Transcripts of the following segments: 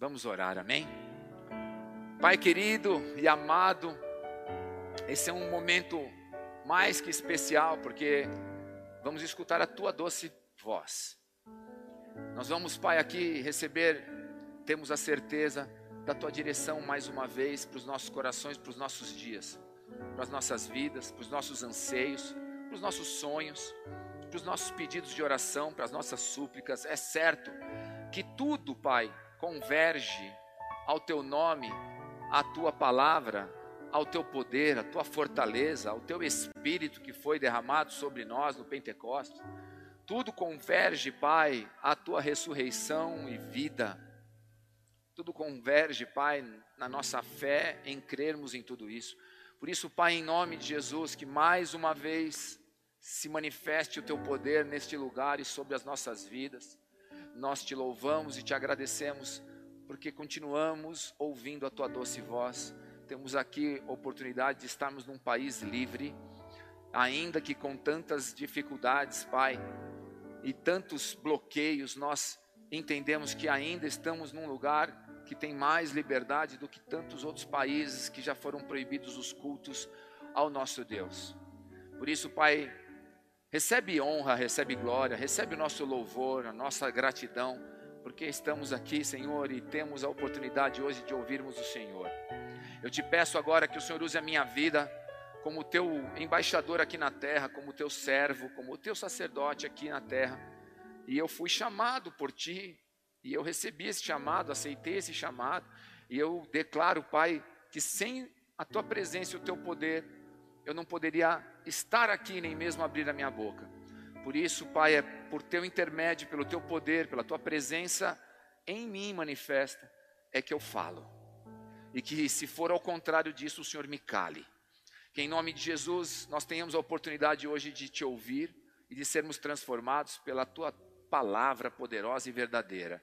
Vamos orar, amém? Pai querido e amado, esse é um momento mais que especial, porque vamos escutar a tua doce voz. Nós vamos, Pai, aqui receber, temos a certeza da tua direção mais uma vez para os nossos corações, para os nossos dias, para as nossas vidas, para os nossos anseios, para os nossos sonhos, para os nossos pedidos de oração, para as nossas súplicas. É certo que tudo, Pai, converge ao teu nome, à tua palavra, ao teu poder, à tua fortaleza, ao teu espírito que foi derramado sobre nós no Pentecostes. Tudo converge, Pai, à tua ressurreição e vida. Tudo converge, Pai, na nossa fé em crermos em tudo isso. Por isso, Pai, em nome de Jesus, que mais uma vez se manifeste o teu poder neste lugar e sobre as nossas vidas. Nós te louvamos e te agradecemos porque continuamos ouvindo a tua doce voz. Temos aqui oportunidade de estarmos num país livre, ainda que com tantas dificuldades, Pai, e tantos bloqueios, nós entendemos que ainda estamos num lugar que tem mais liberdade do que tantos outros países que já foram proibidos os cultos ao nosso Deus. Por isso, Pai, recebe honra, recebe glória, recebe o nosso louvor, a nossa gratidão, porque estamos aqui, Senhor, e temos a oportunidade hoje de ouvirmos o Senhor. Eu te peço agora que o Senhor use a minha vida como teu embaixador aqui na terra, como teu servo, como teu sacerdote aqui na terra. E eu fui chamado por ti, e eu recebi esse chamado, aceitei esse chamado, e eu declaro, Pai, que sem a tua presença e o teu poder, eu não poderia estar aqui nem mesmo abrir a minha boca. Por isso, Pai, é por teu intermédio, pelo teu poder, pela tua presença em mim manifesta, é que eu falo. E que se for ao contrário disso, o Senhor me cale. Que em nome de Jesus nós tenhamos a oportunidade hoje de te ouvir e de sermos transformados pela tua palavra poderosa e verdadeira.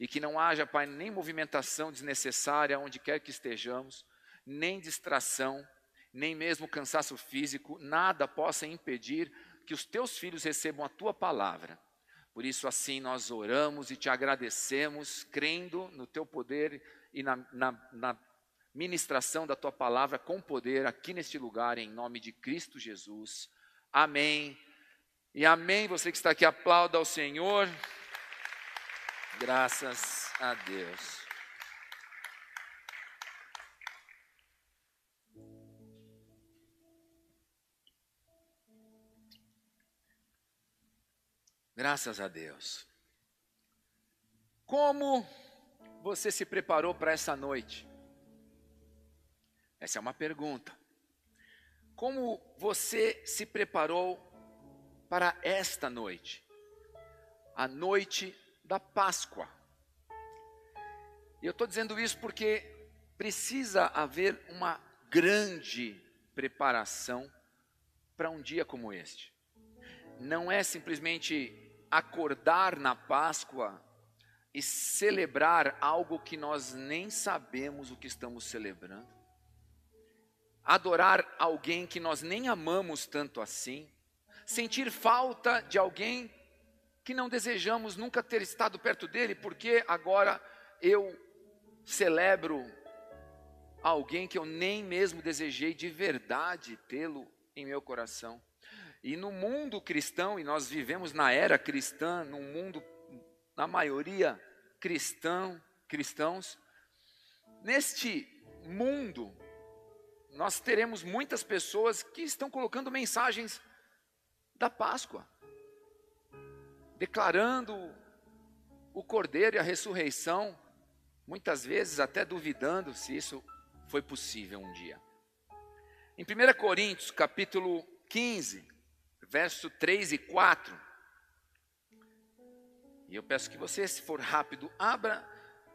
E que não haja, Pai, nem movimentação desnecessária onde quer que estejamos, nem distração, nem mesmo cansaço físico, nada possa impedir que os teus filhos recebam a tua palavra. Por isso, assim, nós oramos e te agradecemos, crendo no teu poder e na, na, na ministração da tua palavra com poder aqui neste lugar, em nome de Cristo Jesus. Amém. E amém. Você que está aqui, aplauda ao Senhor. Graças a Deus. Graças a Deus. Como você se preparou para essa noite? Essa é uma pergunta. Como você se preparou para esta noite? A noite da Páscoa. E eu estou dizendo isso porque precisa haver uma grande preparação para um dia como este. Não é simplesmente acordar na Páscoa e celebrar algo que nós nem sabemos o que estamos celebrando adorar alguém que nós nem amamos tanto assim, sentir falta de alguém que não desejamos nunca ter estado perto dele, porque agora eu celebro alguém que eu nem mesmo desejei de verdade tê-lo em meu coração. E no mundo cristão, e nós vivemos na era cristã, num mundo, na maioria cristão, cristãos, neste mundo nós teremos muitas pessoas que estão colocando mensagens da Páscoa, declarando o Cordeiro e a ressurreição, muitas vezes até duvidando se isso foi possível um dia. Em 1 Coríntios, capítulo 15, verso 3 e 4, e eu peço que você, se for rápido, abra,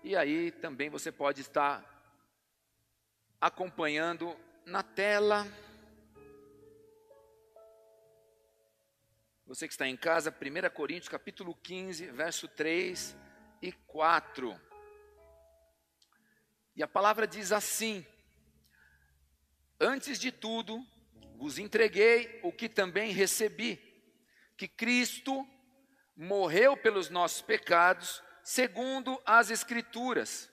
e aí também você pode estar acompanhando na tela. Você que está em casa, 1 Coríntios capítulo 15, verso 3 e 4. E a palavra diz assim: Antes de tudo, vos entreguei o que também recebi, que Cristo morreu pelos nossos pecados, segundo as Escrituras,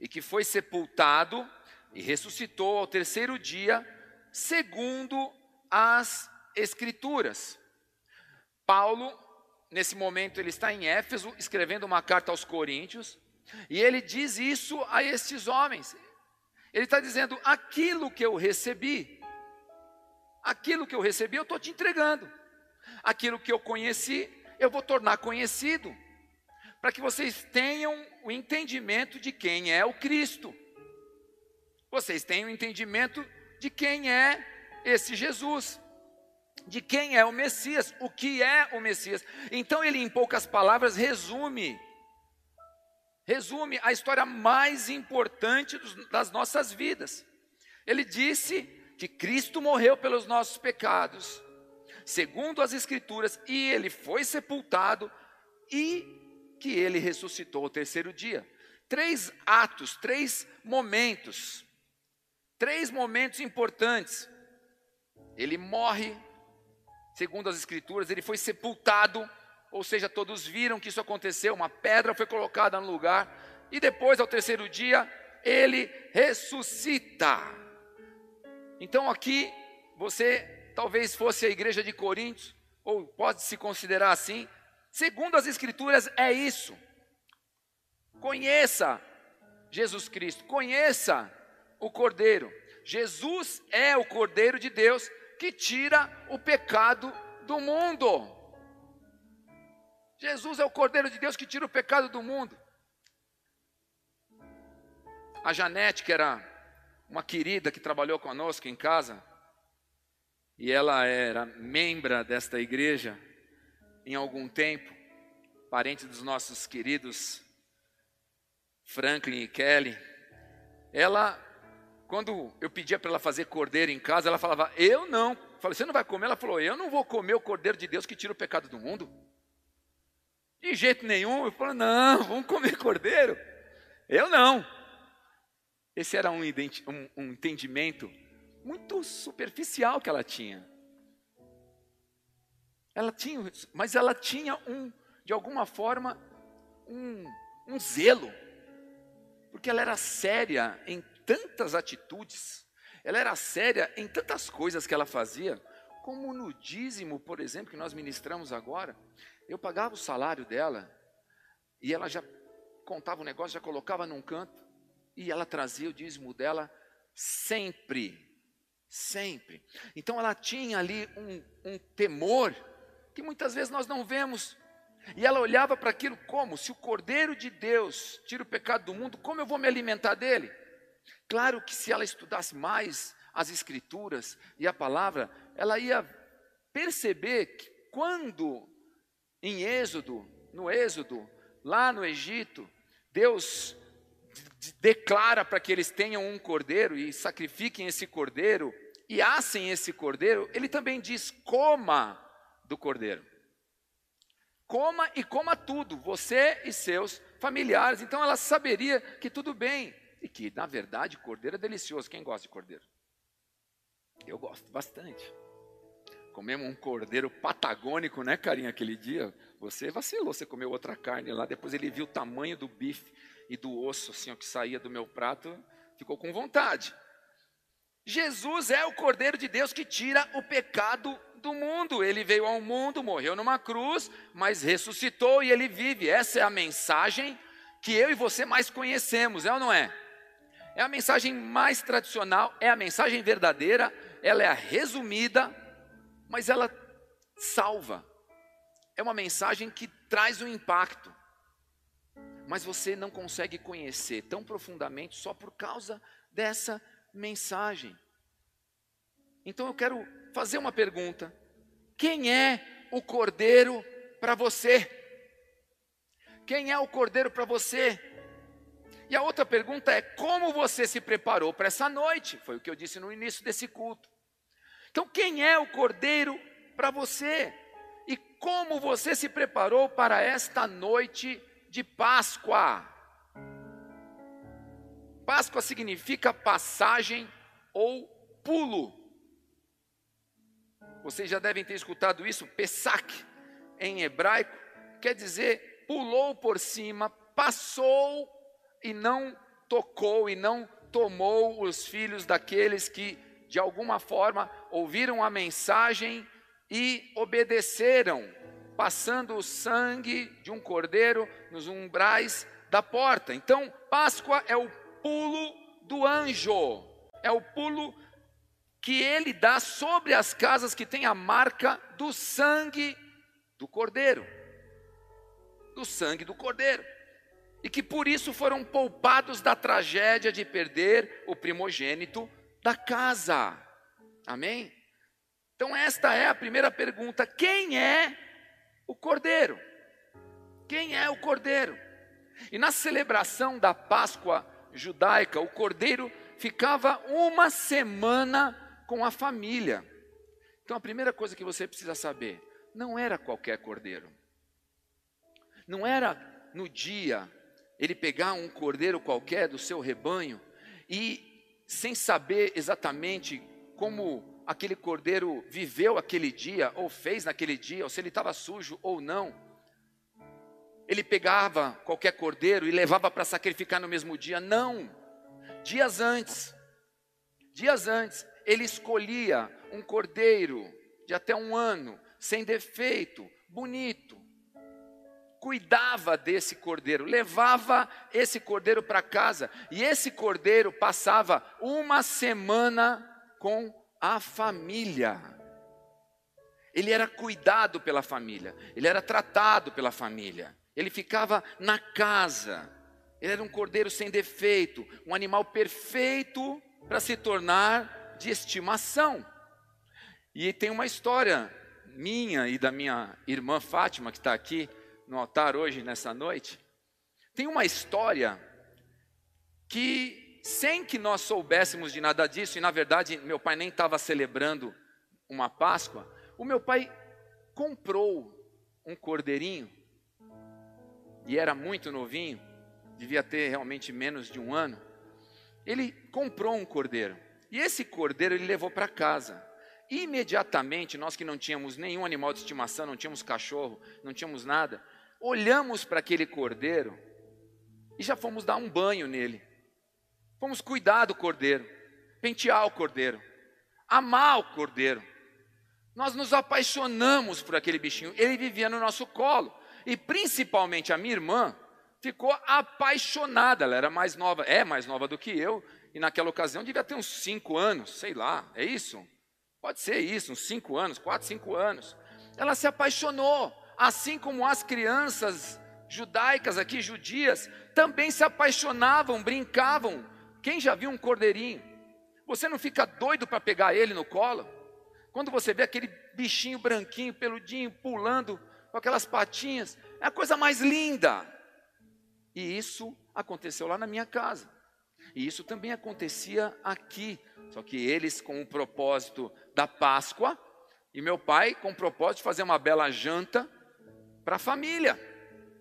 e que foi sepultado e ressuscitou ao terceiro dia, segundo as Escrituras. Paulo, nesse momento, ele está em Éfeso escrevendo uma carta aos Coríntios, e ele diz isso a estes homens. Ele está dizendo: aquilo que eu recebi, aquilo que eu recebi, eu estou te entregando. Aquilo que eu conheci, eu vou tornar conhecido, para que vocês tenham o entendimento de quem é o Cristo. Vocês tenham o entendimento de quem é esse Jesus, de quem é o Messias, o que é o Messias. Então ele, em poucas palavras, resume resume a história mais importante das nossas vidas. Ele disse que Cristo morreu pelos nossos pecados, segundo as Escrituras, e ele foi sepultado e que ele ressuscitou ao terceiro dia. Três atos, três momentos, três momentos importantes. Ele morre, segundo as Escrituras, ele foi sepultado ou seja, todos viram que isso aconteceu, uma pedra foi colocada no lugar, e depois, ao terceiro dia, ele ressuscita. Então, aqui, você talvez fosse a igreja de Coríntios, ou pode se considerar assim, segundo as Escrituras, é isso. Conheça Jesus Cristo, conheça o Cordeiro. Jesus é o Cordeiro de Deus que tira o pecado do mundo. Jesus é o Cordeiro de Deus que tira o pecado do mundo. A Janete, que era uma querida que trabalhou conosco em casa, e ela era membra desta igreja em algum tempo, parente dos nossos queridos Franklin e Kelly. Ela, quando eu pedia para ela fazer cordeiro em casa, ela falava: Eu não. Eu falei: Você não vai comer? Ela falou: Eu não vou comer o cordeiro de Deus que tira o pecado do mundo. De jeito nenhum. Eu falo, não, vamos comer cordeiro. Eu não. Esse era um, um, um entendimento muito superficial que ela tinha. Ela tinha, mas ela tinha um, de alguma forma, um, um zelo, porque ela era séria em tantas atitudes, ela era séria em tantas coisas que ela fazia, como no dízimo, por exemplo, que nós ministramos agora. Eu pagava o salário dela e ela já contava o negócio, já colocava num canto e ela trazia o dízimo dela sempre, sempre. Então ela tinha ali um, um temor que muitas vezes nós não vemos. E ela olhava para aquilo como? Se o Cordeiro de Deus tira o pecado do mundo, como eu vou me alimentar dele? Claro que se ela estudasse mais as Escrituras e a palavra, ela ia perceber que quando em Êxodo, no Êxodo, lá no Egito, Deus declara para que eles tenham um cordeiro e sacrifiquem esse cordeiro e assem esse cordeiro, ele também diz: coma do cordeiro. Coma e coma tudo, você e seus familiares. Então ela saberia que tudo bem e que, na verdade, cordeiro é delicioso. Quem gosta de cordeiro? Eu gosto bastante. Comemos um cordeiro patagônico, né, carinha, aquele dia. Você vacilou, você comeu outra carne lá. Depois ele viu o tamanho do bife e do osso, assim, ó, que saía do meu prato, ficou com vontade. Jesus é o Cordeiro de Deus que tira o pecado do mundo. Ele veio ao mundo, morreu numa cruz, mas ressuscitou e ele vive. Essa é a mensagem que eu e você mais conhecemos, é ou não é? É a mensagem mais tradicional, é a mensagem verdadeira, ela é a resumida, mas ela salva. É uma mensagem que traz um impacto. Mas você não consegue conhecer tão profundamente só por causa dessa mensagem. Então eu quero fazer uma pergunta: quem é o cordeiro para você? Quem é o cordeiro para você? E a outra pergunta é: como você se preparou para essa noite? Foi o que eu disse no início desse culto. Então, quem é o Cordeiro para você? E como você se preparou para esta noite de Páscoa? Páscoa significa passagem ou pulo. Vocês já devem ter escutado isso, Pesach, em hebraico, quer dizer pulou por cima, passou e não tocou e não tomou os filhos daqueles que, de alguma forma, ouviram a mensagem e obedeceram, passando o sangue de um cordeiro nos umbrais da porta. Então, Páscoa é o pulo do anjo, é o pulo que ele dá sobre as casas que tem a marca do sangue do cordeiro. Do sangue do cordeiro. E que por isso foram poupados da tragédia de perder o primogênito da casa. Amém? Então, esta é a primeira pergunta: quem é o cordeiro? Quem é o cordeiro? E na celebração da Páscoa judaica, o cordeiro ficava uma semana com a família. Então a primeira coisa que você precisa saber, não era qualquer cordeiro. Não era no dia ele pegar um cordeiro qualquer do seu rebanho e sem saber exatamente como aquele cordeiro viveu aquele dia, ou fez naquele dia, ou se ele estava sujo ou não. Ele pegava qualquer cordeiro e levava para sacrificar no mesmo dia. Não. Dias antes, dias antes, ele escolhia um cordeiro de até um ano, sem defeito, bonito. Cuidava desse cordeiro, levava esse cordeiro para casa, e esse cordeiro passava uma semana com a família. Ele era cuidado pela família, ele era tratado pela família, ele ficava na casa. Ele era um cordeiro sem defeito, um animal perfeito para se tornar de estimação. E tem uma história minha e da minha irmã Fátima, que está aqui no altar hoje, nessa noite. Tem uma história que, sem que nós soubéssemos de nada disso, e na verdade meu pai nem estava celebrando uma Páscoa, o meu pai comprou um cordeirinho, e era muito novinho, devia ter realmente menos de um ano. Ele comprou um cordeiro. E esse cordeiro ele levou para casa. Imediatamente, nós que não tínhamos nenhum animal de estimação, não tínhamos cachorro, não tínhamos nada, olhamos para aquele cordeiro e já fomos dar um banho nele. Fomos cuidar do cordeiro, pentear o cordeiro, amar o cordeiro. Nós nos apaixonamos por aquele bichinho, ele vivia no nosso colo. E principalmente a minha irmã ficou apaixonada, ela era mais nova, é mais nova do que eu, e naquela ocasião devia ter uns cinco anos, sei lá, é isso? Pode ser isso, uns cinco anos, quatro, cinco anos. Ela se apaixonou, assim como as crianças judaicas aqui, judias, também se apaixonavam, brincavam. Quem já viu um cordeirinho? Você não fica doido para pegar ele no colo? Quando você vê aquele bichinho branquinho, peludinho, pulando com aquelas patinhas, é a coisa mais linda. E isso aconteceu lá na minha casa. E isso também acontecia aqui, só que eles com o propósito da Páscoa, e meu pai com o propósito de fazer uma bela janta para a família,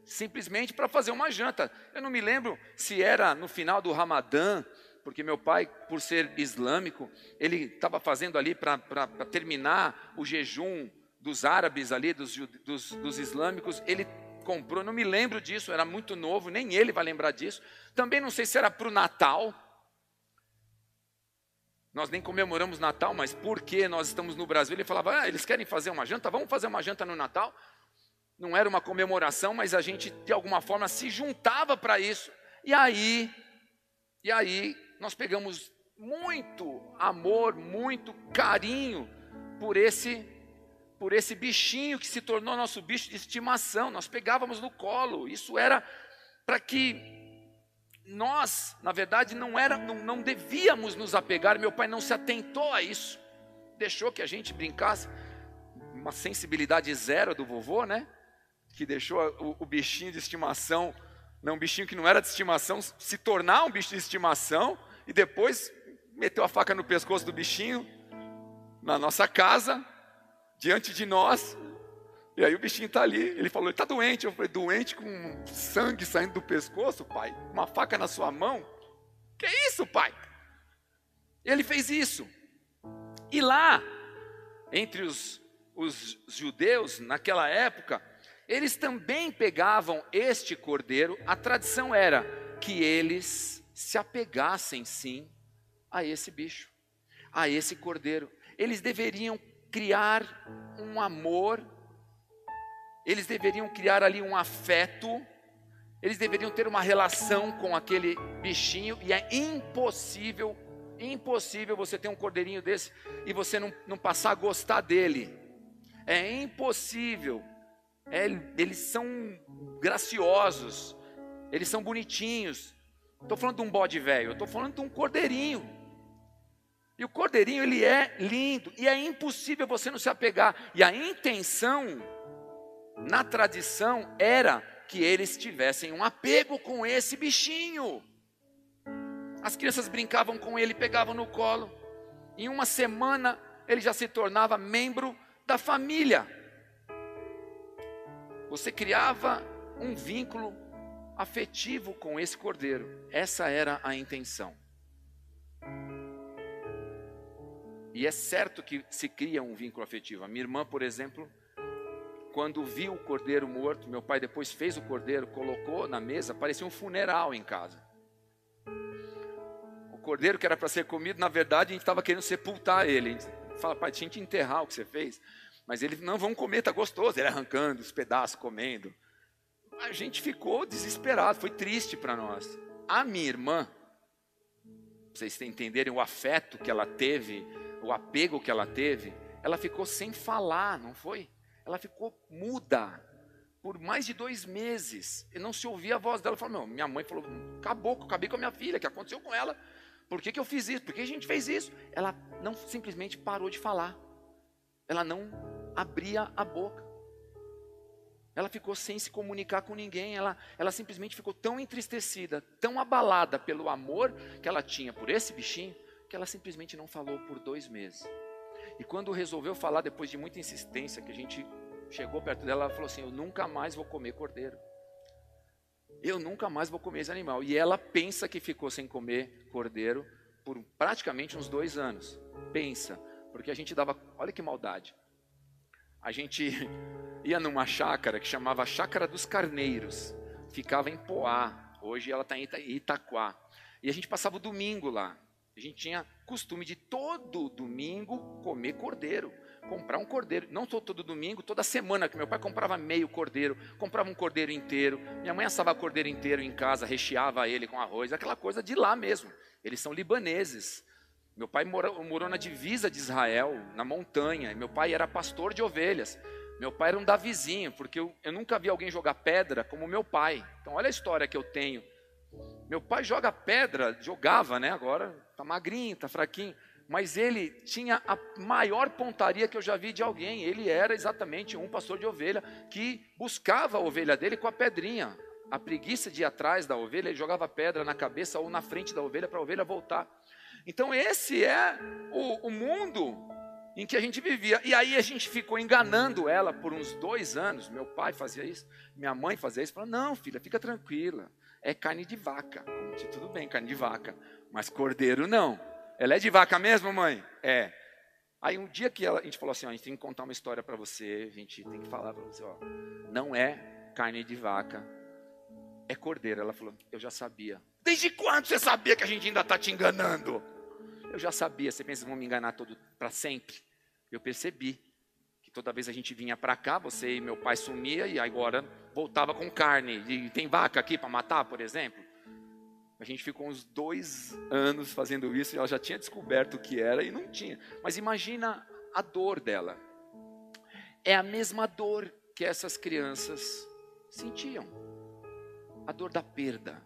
simplesmente para fazer uma janta. Eu não me lembro se era no final do Ramadã, porque meu pai, por ser islâmico, ele estava fazendo ali para terminar o jejum dos árabes ali, dos, dos, dos islâmicos, ele comprou, não me lembro disso, era muito novo, nem ele vai lembrar disso. Também não sei se era para o Natal. Nós nem comemoramos Natal, mas porque nós estamos no Brasil, ele falava: ah, eles querem fazer uma janta, vamos fazer uma janta no Natal. Não era uma comemoração, mas a gente de alguma forma se juntava para isso. E aí, e aí nós pegamos muito amor, muito carinho por esse por esse bichinho que se tornou nosso bicho de estimação. Nós pegávamos no colo. Isso era para que nós, na verdade, não era, não, não devíamos nos apegar. Meu pai não se atentou a isso. Deixou que a gente brincasse. Uma sensibilidade zero do vovô, né? Que deixou o, o bichinho de estimação, não, um bichinho que não era de estimação, se tornar um bicho de estimação e depois meteu a faca no pescoço do bichinho na nossa casa diante de nós. E aí o bichinho está ali, ele falou, ele está doente. Eu falei, doente com sangue saindo do pescoço, pai? Uma faca na sua mão? Que isso, pai? Ele fez isso. E lá, entre os, os judeus, naquela época, eles também pegavam este cordeiro. A tradição era que eles se apegassem sim a esse bicho, a esse cordeiro. Eles deveriam criar um amor, eles deveriam criar ali um afeto, eles deveriam ter uma relação com aquele bichinho, e é impossível, impossível você ter um cordeirinho desse e você não, não passar a gostar dele. É impossível. É, eles são graciosos, eles são bonitinhos. Estou falando de um bode velho, estou falando de um cordeirinho. E o cordeirinho ele é lindo e é impossível você não se apegar. E a intenção na tradição era que eles tivessem um apego com esse bichinho. As crianças brincavam com ele, pegavam no colo. Em uma semana ele já se tornava membro da família. Você criava um vínculo afetivo com esse cordeiro. Essa era a intenção. E é certo que se cria um vínculo afetivo. A minha irmã, por exemplo, quando viu o cordeiro morto, meu pai depois fez o cordeiro, colocou na mesa, parecia um funeral em casa. O cordeiro que era para ser comido, na verdade, a gente estava querendo sepultar ele. A gente fala, pai, tinha que enterrar o que você fez. Mas ele, não, vamos comer, está gostoso. Ele arrancando os pedaços, comendo. A gente ficou desesperado, foi triste para nós. A minha irmã, vocês entenderem o afeto que ela teve o apego que ela teve, ela ficou sem falar, não foi? Ela ficou muda por mais de dois meses e não se ouvia a voz dela. Falou, minha mãe falou, acabou, acabei com a minha filha, o que aconteceu com ela? Por que, que eu fiz isso? Por que a gente fez isso? Ela não simplesmente parou de falar. Ela não abria a boca. Ela ficou sem se comunicar com ninguém. Ela, ela simplesmente ficou tão entristecida, tão abalada pelo amor que ela tinha por esse bichinho, que ela simplesmente não falou por dois meses. E quando resolveu falar, depois de muita insistência, que a gente chegou perto dela, ela falou assim: Eu nunca mais vou comer cordeiro. Eu nunca mais vou comer esse animal. E ela pensa que ficou sem comer cordeiro por praticamente uns dois anos. Pensa, porque a gente dava. Olha que maldade. A gente ia numa chácara que chamava Chácara dos Carneiros. Ficava em Poá. Hoje ela está em Itaquá. E a gente passava o domingo lá. A gente tinha costume de todo domingo comer cordeiro, comprar um cordeiro. Não só todo domingo, toda semana, que meu pai comprava meio cordeiro, comprava um cordeiro inteiro. Minha mãe assava cordeiro inteiro em casa, recheava ele com arroz, aquela coisa de lá mesmo. Eles são libaneses. Meu pai morou, morou na divisa de Israel, na montanha. Meu pai era pastor de ovelhas. Meu pai era um davizinho, porque eu, eu nunca vi alguém jogar pedra como meu pai. Então, olha a história que eu tenho. Meu pai joga pedra, jogava, né? Agora tá magrinho, tá fraquinho. Mas ele tinha a maior pontaria que eu já vi de alguém. Ele era exatamente um pastor de ovelha que buscava a ovelha dele com a pedrinha. A preguiça de ir atrás da ovelha, ele jogava pedra na cabeça ou na frente da ovelha para a ovelha voltar. Então, esse é o, o mundo em que a gente vivia. E aí a gente ficou enganando ela por uns dois anos. Meu pai fazia isso, minha mãe fazia isso. Falou: não, filha, fica tranquila. É carne de vaca. Como tudo bem, carne de vaca. Mas cordeiro não. Ela é de vaca mesmo, mãe? É. Aí um dia que ela, a gente falou assim, ó, a gente tem que contar uma história para você, a gente tem que falar para você, ó, não é carne de vaca, é cordeiro. Ela falou, eu já sabia. Desde quando você sabia que a gente ainda está te enganando? Eu já sabia. Você pensa vão me enganar todo para sempre? Eu percebi que toda vez a gente vinha para cá, você e meu pai sumia e agora voltava com carne. E tem vaca aqui para matar, por exemplo? A gente ficou uns dois anos fazendo isso e ela já tinha descoberto o que era e não tinha. Mas imagina a dor dela. É a mesma dor que essas crianças sentiam. A dor da perda.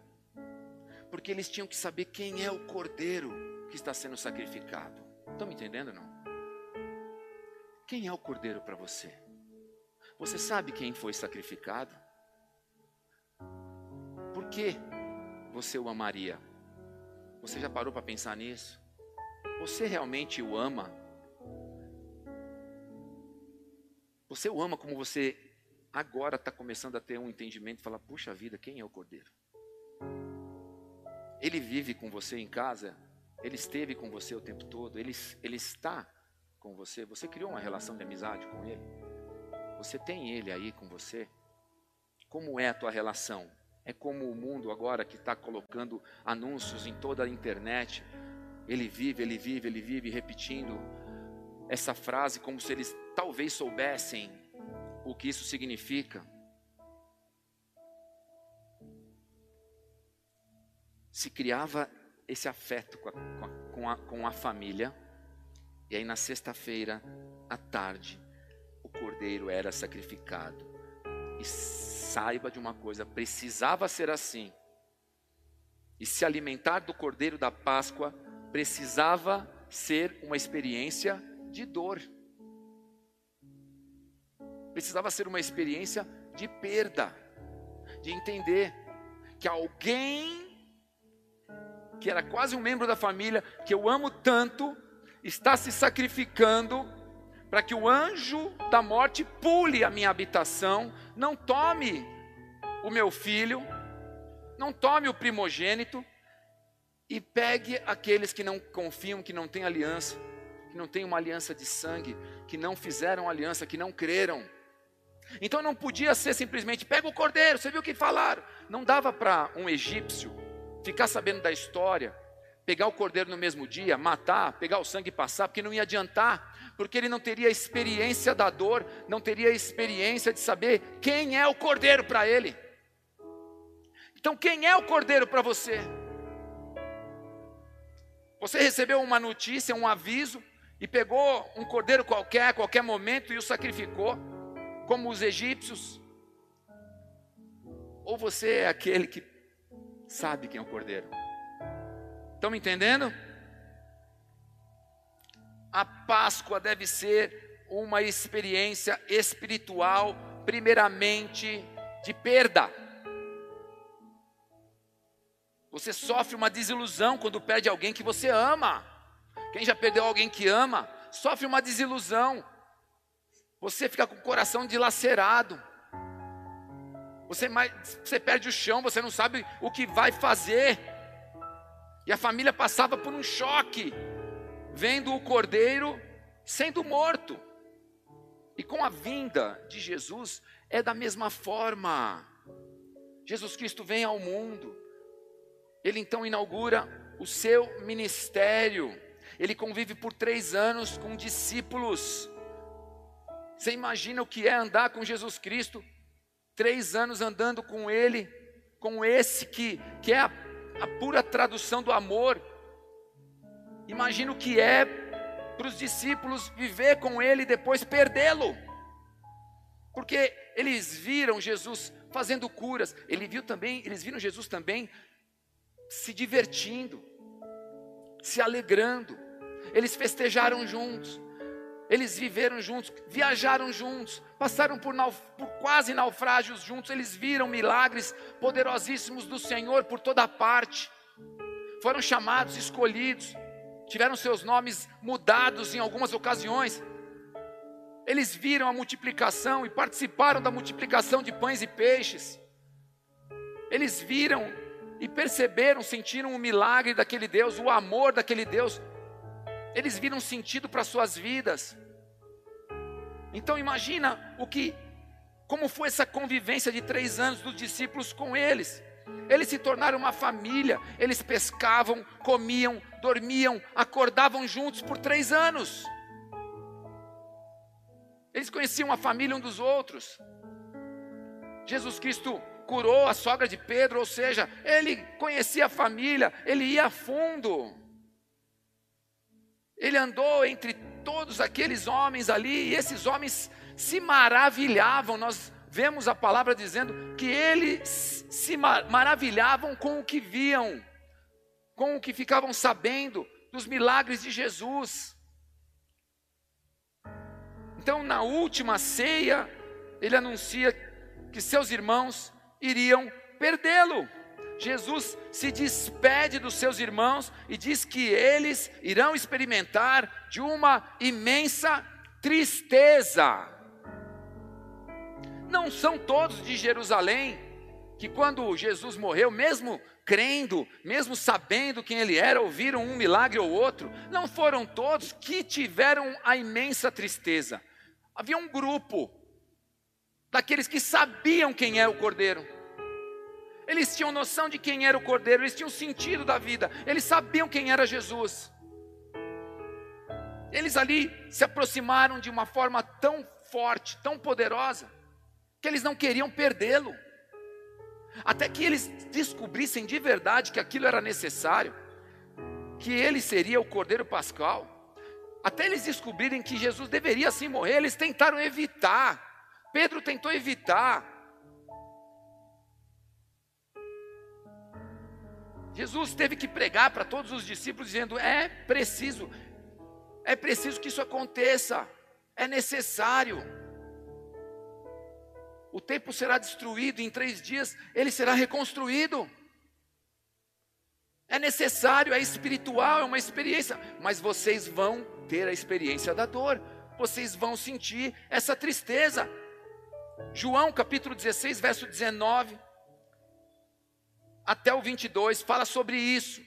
Porque eles tinham que saber quem é o cordeiro que está sendo sacrificado. Estão me entendendo não? Quem é o cordeiro para você? Você sabe quem foi sacrificado? Por quê? você o amaria? Você já parou para pensar nisso? Você realmente o ama? Você o ama como você agora está começando a ter um entendimento e fala: puxa vida, quem é o cordeiro? Ele vive com você em casa, ele esteve com você o tempo todo, ele, ele está com você. Você criou uma relação de amizade com ele? Você tem ele aí com você? Como é a tua relação? É como o mundo agora que está colocando anúncios em toda a internet. Ele vive, ele vive, ele vive repetindo essa frase como se eles talvez soubessem o que isso significa. Se criava esse afeto com a, com a, com a família, e aí na sexta-feira, à tarde, o cordeiro era sacrificado. E saiba de uma coisa: precisava ser assim. E se alimentar do cordeiro da Páscoa precisava ser uma experiência de dor. Precisava ser uma experiência de perda, de entender que alguém que era quase um membro da família, que eu amo tanto, está se sacrificando para que o anjo da morte pule a minha habitação, não tome o meu filho, não tome o primogênito e pegue aqueles que não confiam, que não têm aliança, que não têm uma aliança de sangue, que não fizeram aliança, que não creram. Então não podia ser simplesmente pega o cordeiro, você viu o que falaram? Não dava para um egípcio ficar sabendo da história, pegar o cordeiro no mesmo dia, matar, pegar o sangue e passar, porque não ia adiantar, porque ele não teria experiência da dor, não teria experiência de saber quem é o cordeiro para ele. Então, quem é o cordeiro para você? Você recebeu uma notícia, um aviso, e pegou um cordeiro qualquer, a qualquer momento, e o sacrificou, como os egípcios? Ou você é aquele que sabe quem é o cordeiro. Estão me entendendo? A Páscoa deve ser uma experiência espiritual, primeiramente de perda. Você sofre uma desilusão quando perde alguém que você ama. Quem já perdeu alguém que ama, sofre uma desilusão. Você fica com o coração dilacerado. Você, você perde o chão, você não sabe o que vai fazer. E a família passava por um choque, vendo o cordeiro sendo morto. E com a vinda de Jesus é da mesma forma. Jesus Cristo vem ao mundo, ele então inaugura o seu ministério, ele convive por três anos com discípulos. Você imagina o que é andar com Jesus Cristo três anos andando com Ele, com esse que, que é a, a pura tradução do amor. Imagina o que é para os discípulos viver com Ele e depois perdê-lo, porque eles viram Jesus fazendo curas, ele viu também, eles viram Jesus também se divertindo, se alegrando, eles festejaram juntos, eles viveram juntos, viajaram juntos, passaram por, por, quase naufrágios juntos, eles viram milagres poderosíssimos do Senhor por toda parte. Foram chamados, escolhidos, tiveram seus nomes mudados em algumas ocasiões. Eles viram a multiplicação e participaram da multiplicação de pães e peixes. Eles viram e perceberam, sentiram o milagre daquele Deus, o amor daquele Deus eles viram sentido para suas vidas. Então imagina o que, como foi essa convivência de três anos dos discípulos com eles. Eles se tornaram uma família, eles pescavam, comiam, dormiam, acordavam juntos por três anos. Eles conheciam a família um dos outros. Jesus Cristo curou a sogra de Pedro, ou seja, ele conhecia a família, ele ia a fundo. Ele andou entre todos aqueles homens ali, e esses homens se maravilhavam. Nós vemos a palavra dizendo que eles se maravilhavam com o que viam, com o que ficavam sabendo dos milagres de Jesus. Então, na última ceia, ele anuncia que seus irmãos iriam perdê-lo. Jesus se despede dos seus irmãos e diz que eles irão experimentar de uma imensa tristeza. Não são todos de Jerusalém que, quando Jesus morreu, mesmo crendo, mesmo sabendo quem ele era, ouviram um milagre ou outro, não foram todos que tiveram a imensa tristeza. Havia um grupo daqueles que sabiam quem é o Cordeiro Eles tinham noção de quem era o Cordeiro, eles tinham sentido da vida, eles sabiam quem era Jesus. Eles ali se aproximaram de uma forma tão forte, tão poderosa, que eles não queriam perdê-lo. Até que eles descobrissem de verdade que aquilo era necessário, que ele seria o Cordeiro Pascal. Até eles descobrirem que Jesus deveria sim morrer, eles tentaram evitar. Pedro tentou evitar. Jesus teve que pregar para todos os discípulos, dizendo: é preciso, é preciso que isso aconteça, é necessário. O templo será destruído, em três dias ele será reconstruído. É necessário, é espiritual, é uma experiência, mas vocês vão ter a experiência da dor, vocês vão sentir essa tristeza. João capítulo 16, verso 19 até o 22 fala sobre isso.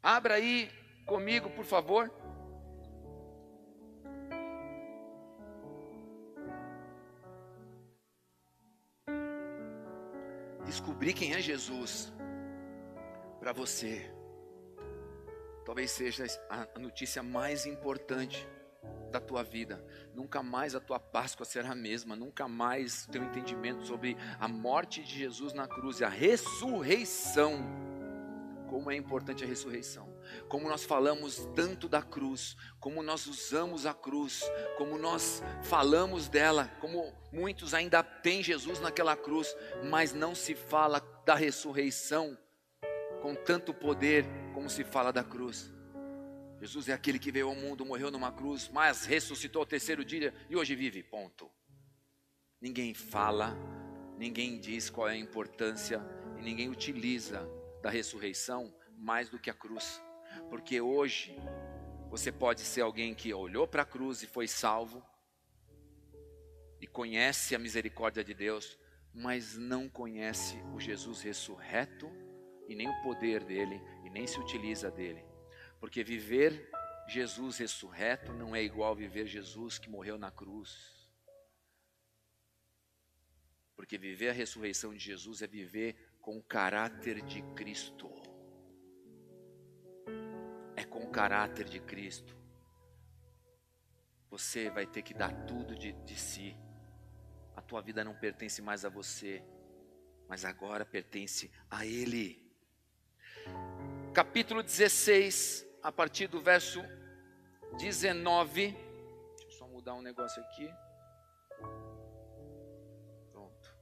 Abra aí comigo, por favor. Descobrir quem é Jesus para você. Talvez seja a notícia mais importante da tua vida. Nunca mais a tua Páscoa será a mesma, nunca mais teu entendimento sobre a morte de Jesus na cruz e a ressurreição. Como é importante a ressurreição. Como nós falamos tanto da cruz, como nós usamos a cruz, como nós falamos dela, como muitos ainda têm Jesus naquela cruz, mas não se fala da ressurreição com tanto poder como se fala da cruz. Jesus é aquele que veio ao mundo, morreu numa cruz, mas ressuscitou ao terceiro dia e hoje vive. Ponto. Ninguém fala, ninguém diz qual é a importância e ninguém utiliza da ressurreição mais do que a cruz. Porque hoje você pode ser alguém que olhou para a cruz e foi salvo e conhece a misericórdia de Deus, mas não conhece o Jesus ressurreto e nem o poder dele e nem se utiliza dele. Porque viver Jesus ressurreto não é igual viver Jesus que morreu na cruz. Porque viver a ressurreição de Jesus é viver com o caráter de Cristo. É com o caráter de Cristo. Você vai ter que dar tudo de, de si. A tua vida não pertence mais a você, mas agora pertence a Ele. Capítulo 16, a partir do verso 19. Deixa eu só mudar um negócio aqui. Pronto.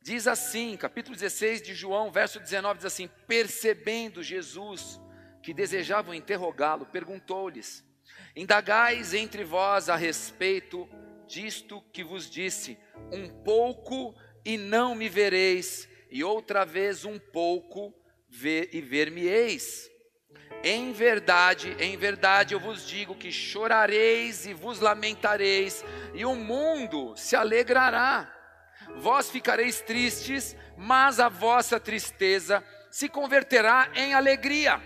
Diz assim, capítulo 16 de João, verso 19, diz assim: Percebendo Jesus que desejavam interrogá-lo, perguntou-lhes: Indagais entre vós a respeito disto que vos disse, um pouco e não me vereis, e outra vez um pouco e ver-me-eis. Em verdade, em verdade eu vos digo que chorareis e vos lamentareis, e o mundo se alegrará. Vós ficareis tristes, mas a vossa tristeza se converterá em alegria.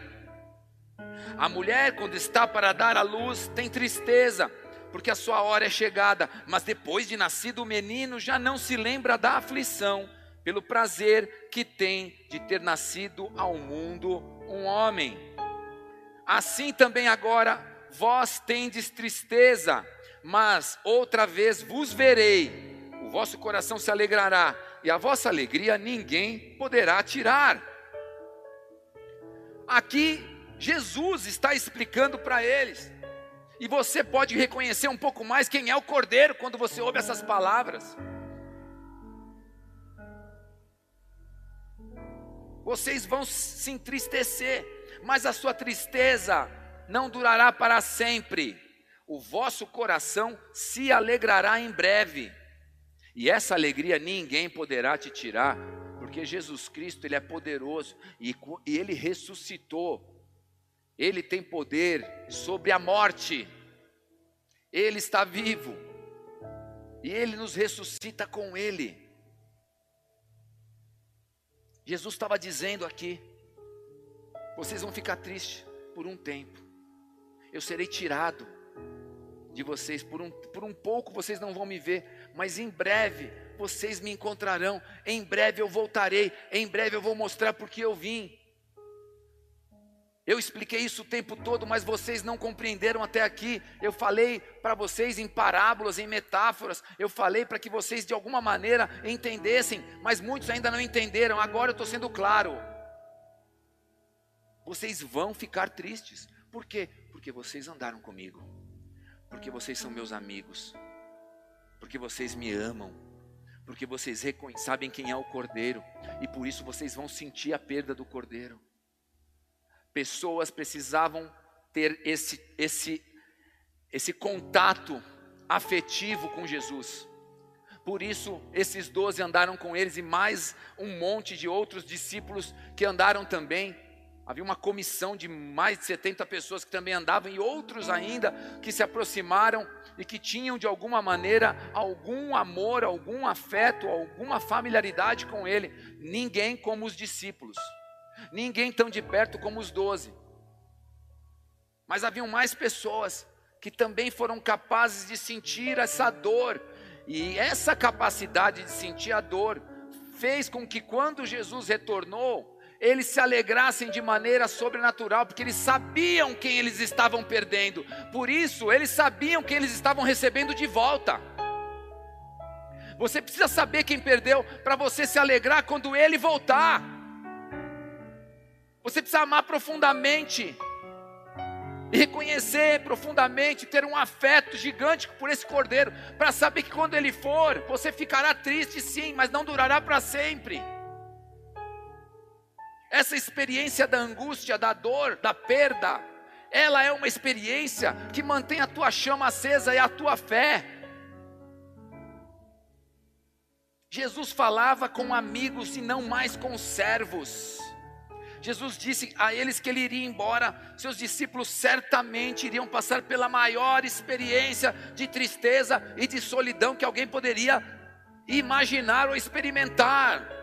A mulher, quando está para dar à luz, tem tristeza, porque a sua hora é chegada, mas depois de nascido o menino, já não se lembra da aflição, pelo prazer que tem de ter nascido ao mundo um homem. Assim também agora vós tendes tristeza, mas outra vez vos verei, o vosso coração se alegrará, e a vossa alegria ninguém poderá tirar. Aqui Jesus está explicando para eles, e você pode reconhecer um pouco mais quem é o Cordeiro quando você ouve essas palavras. Vocês vão se entristecer, mas a sua tristeza não durará para sempre. O vosso coração se alegrará em breve. E essa alegria ninguém poderá te tirar, porque Jesus Cristo, ele é poderoso e, e ele ressuscitou. Ele tem poder sobre a morte. Ele está vivo. E ele nos ressuscita com ele. Jesus estava dizendo aqui: vocês vão ficar tristes por um tempo. Eu serei tirado de vocês por um, por um pouco vocês não vão me ver, mas em breve vocês me encontrarão. Em breve eu voltarei. Em breve eu vou mostrar porque eu vim. Eu expliquei isso o tempo todo, mas vocês não compreenderam até aqui. Eu falei para vocês em parábolas, em metáforas. Eu falei para que vocês de alguma maneira entendessem, mas muitos ainda não entenderam. Agora eu estou sendo claro. Vocês vão ficar tristes. Por quê? Porque vocês andaram comigo. Porque vocês são meus amigos. Porque vocês me amam. Porque vocês sabem quem é o cordeiro. E por isso vocês vão sentir a perda do cordeiro pessoas precisavam ter esse, esse, esse contato afetivo com Jesus. Por isso, esses doze andaram com eles e mais um monte de outros discípulos que andaram também. Havia uma comissão de mais de 70 pessoas que também andavam e outros ainda que se aproximaram e que tinham de alguma maneira algum amor, algum afeto, alguma familiaridade com ele. Ninguém como os discípulos. Ninguém tão de perto como os doze. Mas haviam mais pessoas que também foram capazes de sentir essa dor. E essa capacidade de sentir a dor fez com que quando Jesus retornou, eles se alegrassem de maneira sobrenatural, porque eles sabiam quem eles estavam perdendo. Por isso, eles sabiam que eles estavam recebendo de volta. Você precisa saber quem perdeu para você se alegrar quando ele voltar. Você precisa amar profundamente e reconhecer profundamente, ter um afeto gigante por esse cordeiro, para saber que quando ele for, você ficará triste sim, mas não durará para sempre. Essa experiência da angústia, da dor, da perda, ela é uma experiência que mantém a tua chama acesa e a tua fé. Jesus falava com amigos e não mais com servos. Jesus disse a eles que ele iria embora, seus discípulos certamente iriam passar pela maior experiência de tristeza e de solidão que alguém poderia imaginar ou experimentar.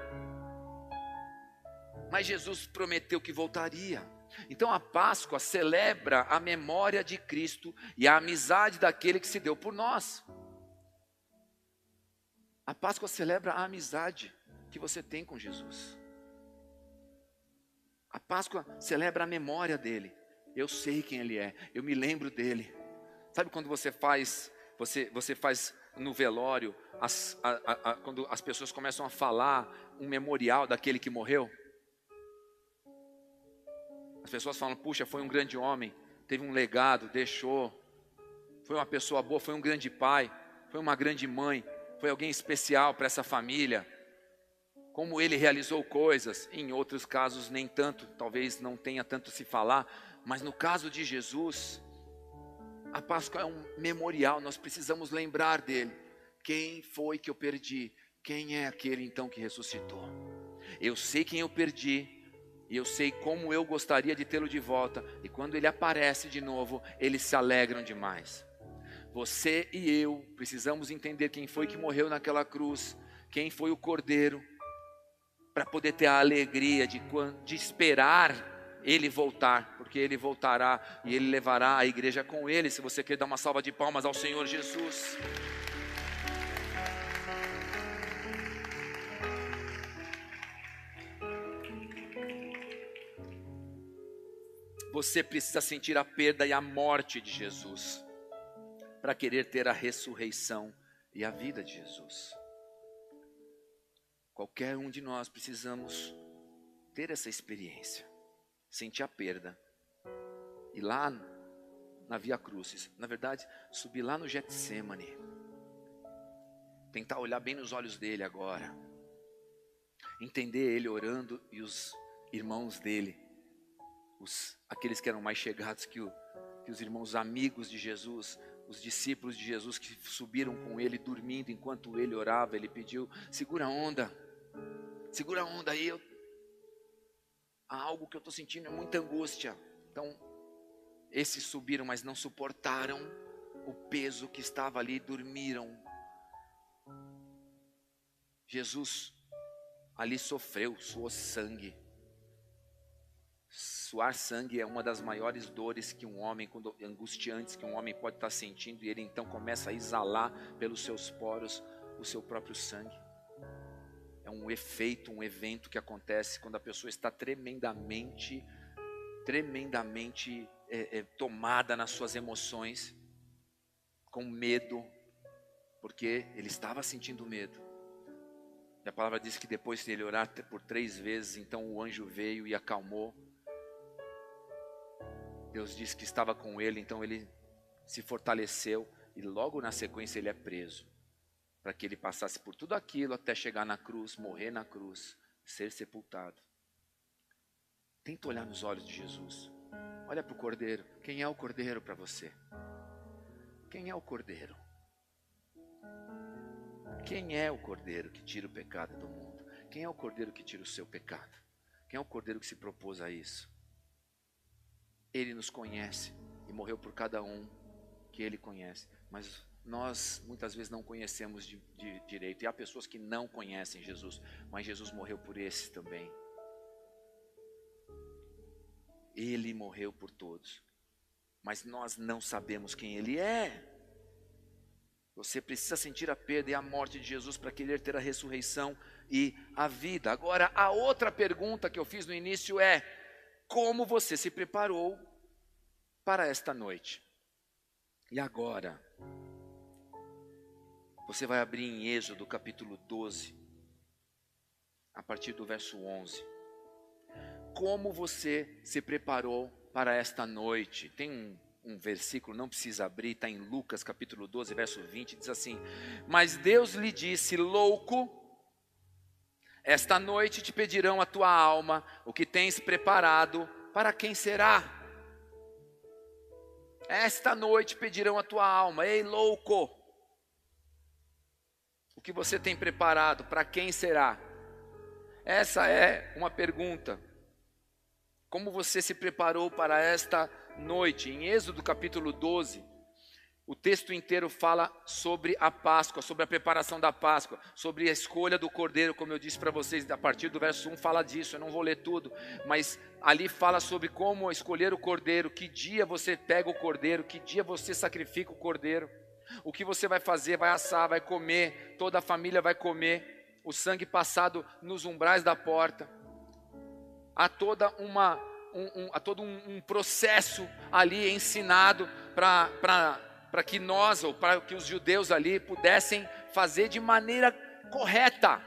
Mas Jesus prometeu que voltaria. Então a Páscoa celebra a memória de Cristo e a amizade daquele que se deu por nós. A Páscoa celebra a amizade que você tem com Jesus. A Páscoa celebra a memória dele. Eu sei quem ele é, eu me lembro dele. Sabe quando você faz, você, você faz no velório, as, a, a, a, quando as pessoas começam a falar um memorial daquele que morreu? As pessoas falam, puxa, foi um grande homem, teve um legado, deixou, foi uma pessoa boa, foi um grande pai, foi uma grande mãe, foi alguém especial para essa família como ele realizou coisas, em outros casos nem tanto, talvez não tenha tanto se falar, mas no caso de Jesus, a Páscoa é um memorial, nós precisamos lembrar dele. Quem foi que eu perdi? Quem é aquele então que ressuscitou? Eu sei quem eu perdi, e eu sei como eu gostaria de tê-lo de volta, e quando ele aparece de novo, eles se alegram demais. Você e eu precisamos entender quem foi que morreu naquela cruz, quem foi o cordeiro, para poder ter a alegria de, de esperar ele voltar, porque ele voltará e ele levará a igreja com ele. Se você quer dar uma salva de palmas ao Senhor Jesus. Você precisa sentir a perda e a morte de Jesus para querer ter a ressurreição e a vida de Jesus. Qualquer um de nós precisamos ter essa experiência, sentir a perda. E lá na Via Crucis, na verdade, subir lá no Getsemane. Tentar olhar bem nos olhos dele agora. Entender ele orando e os irmãos dele, os, aqueles que eram mais chegados que, o, que os irmãos amigos de Jesus, os discípulos de Jesus que subiram com ele dormindo enquanto ele orava, ele pediu: segura a onda, Segura a onda aí. Eu... Há algo que eu estou sentindo é muita angústia. Então, esses subiram, mas não suportaram o peso que estava ali, dormiram. Jesus ali sofreu, suou sangue. Suar sangue é uma das maiores dores que um homem, angustiantes que um homem pode estar sentindo, e ele então começa a exalar pelos seus poros o seu próprio sangue. É um efeito, um evento que acontece quando a pessoa está tremendamente, tremendamente é, é, tomada nas suas emoções, com medo, porque ele estava sentindo medo. E a palavra diz que depois de ele orar por três vezes, então o anjo veio e acalmou. Deus disse que estava com ele, então ele se fortaleceu e logo na sequência ele é preso. Para que ele passasse por tudo aquilo até chegar na cruz, morrer na cruz, ser sepultado. Tenta olhar nos olhos de Jesus. Olha para o cordeiro. Quem é o cordeiro para você? Quem é o cordeiro? Quem é o cordeiro que tira o pecado do mundo? Quem é o cordeiro que tira o seu pecado? Quem é o cordeiro que se propôs a isso? Ele nos conhece e morreu por cada um que ele conhece, mas nós muitas vezes não conhecemos de, de, direito, e há pessoas que não conhecem Jesus, mas Jesus morreu por esse também. Ele morreu por todos, mas nós não sabemos quem ele é. Você precisa sentir a perda e a morte de Jesus para querer ter a ressurreição e a vida. Agora, a outra pergunta que eu fiz no início é: como você se preparou para esta noite? E agora? Você vai abrir em Êxodo capítulo 12, a partir do verso 11. Como você se preparou para esta noite? Tem um um versículo, não precisa abrir, está em Lucas capítulo 12, verso 20, diz assim: Mas Deus lhe disse, louco, esta noite te pedirão a tua alma, o que tens preparado, para quem será? Esta noite pedirão a tua alma, ei louco, o que você tem preparado, para quem será? Essa é uma pergunta. Como você se preparou para esta noite, em Êxodo capítulo 12, o texto inteiro fala sobre a Páscoa, sobre a preparação da Páscoa, sobre a escolha do cordeiro, como eu disse para vocês, a partir do verso 1 fala disso, eu não vou ler tudo, mas ali fala sobre como escolher o cordeiro, que dia você pega o cordeiro, que dia você sacrifica o cordeiro, o que você vai fazer, vai assar, vai comer, toda a família vai comer, o sangue passado nos umbrais da porta. Há toda uma um, um, a todo um, um processo ali ensinado para que nós, ou para que os judeus ali pudessem fazer de maneira correta.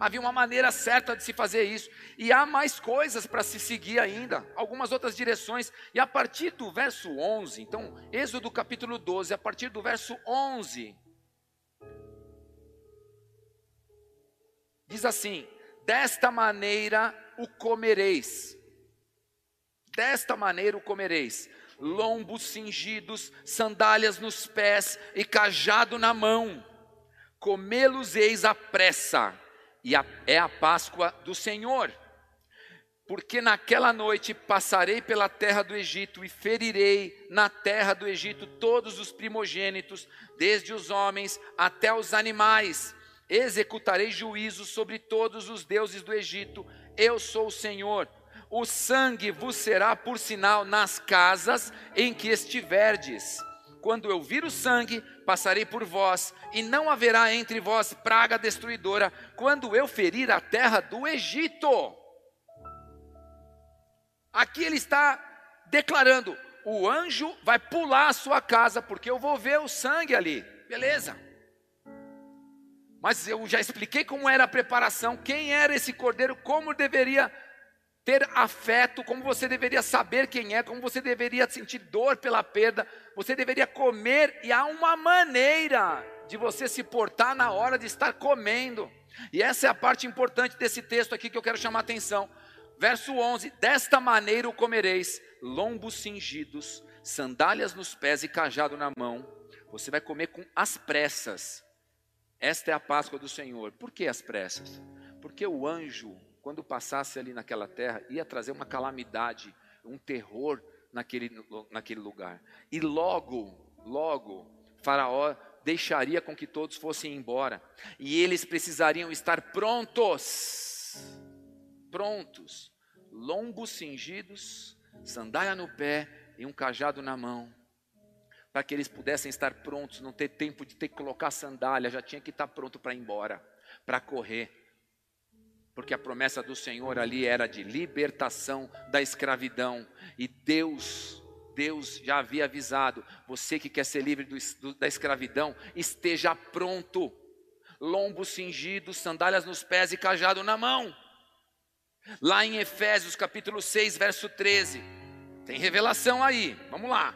Havia uma maneira certa de se fazer isso, e há mais coisas para se seguir ainda, algumas outras direções, e a partir do verso 11, então, Êxodo capítulo 12, a partir do verso 11, diz assim: Desta maneira o comereis, Desta maneira o comereis: lombos cingidos, sandálias nos pés e cajado na mão. Comê-los eis à pressa, e a, é a Páscoa do Senhor. Porque naquela noite passarei pela terra do Egito e ferirei na terra do Egito todos os primogênitos, desde os homens até os animais. Executarei juízo sobre todos os deuses do Egito. Eu sou o Senhor o sangue vos será por sinal nas casas em que estiverdes. Quando eu vir o sangue, passarei por vós, e não haverá entre vós praga destruidora, quando eu ferir a terra do Egito. Aqui ele está declarando: o anjo vai pular a sua casa, porque eu vou ver o sangue ali. Beleza. Mas eu já expliquei como era a preparação, quem era esse cordeiro, como deveria ter afeto, como você deveria saber quem é, como você deveria sentir dor pela perda, você deveria comer, e há uma maneira de você se portar na hora de estar comendo. E essa é a parte importante desse texto aqui que eu quero chamar a atenção. Verso 11: Desta maneira o comereis, lombos cingidos, sandálias nos pés e cajado na mão. Você vai comer com as pressas. Esta é a Páscoa do Senhor. Por que as pressas? Porque o anjo quando passasse ali naquela terra, ia trazer uma calamidade, um terror naquele, naquele lugar. E logo, logo, Faraó deixaria com que todos fossem embora. E eles precisariam estar prontos, prontos, lombos cingidos, sandália no pé e um cajado na mão. para que eles pudessem estar prontos, não ter tempo de ter que colocar sandália, já tinha que estar pronto para ir embora, para correr. Porque a promessa do Senhor ali era de libertação da escravidão, e Deus, Deus já havia avisado: você que quer ser livre do, do, da escravidão, esteja pronto, lombo cingido, sandálias nos pés e cajado na mão. Lá em Efésios capítulo 6, verso 13, tem revelação aí, vamos lá.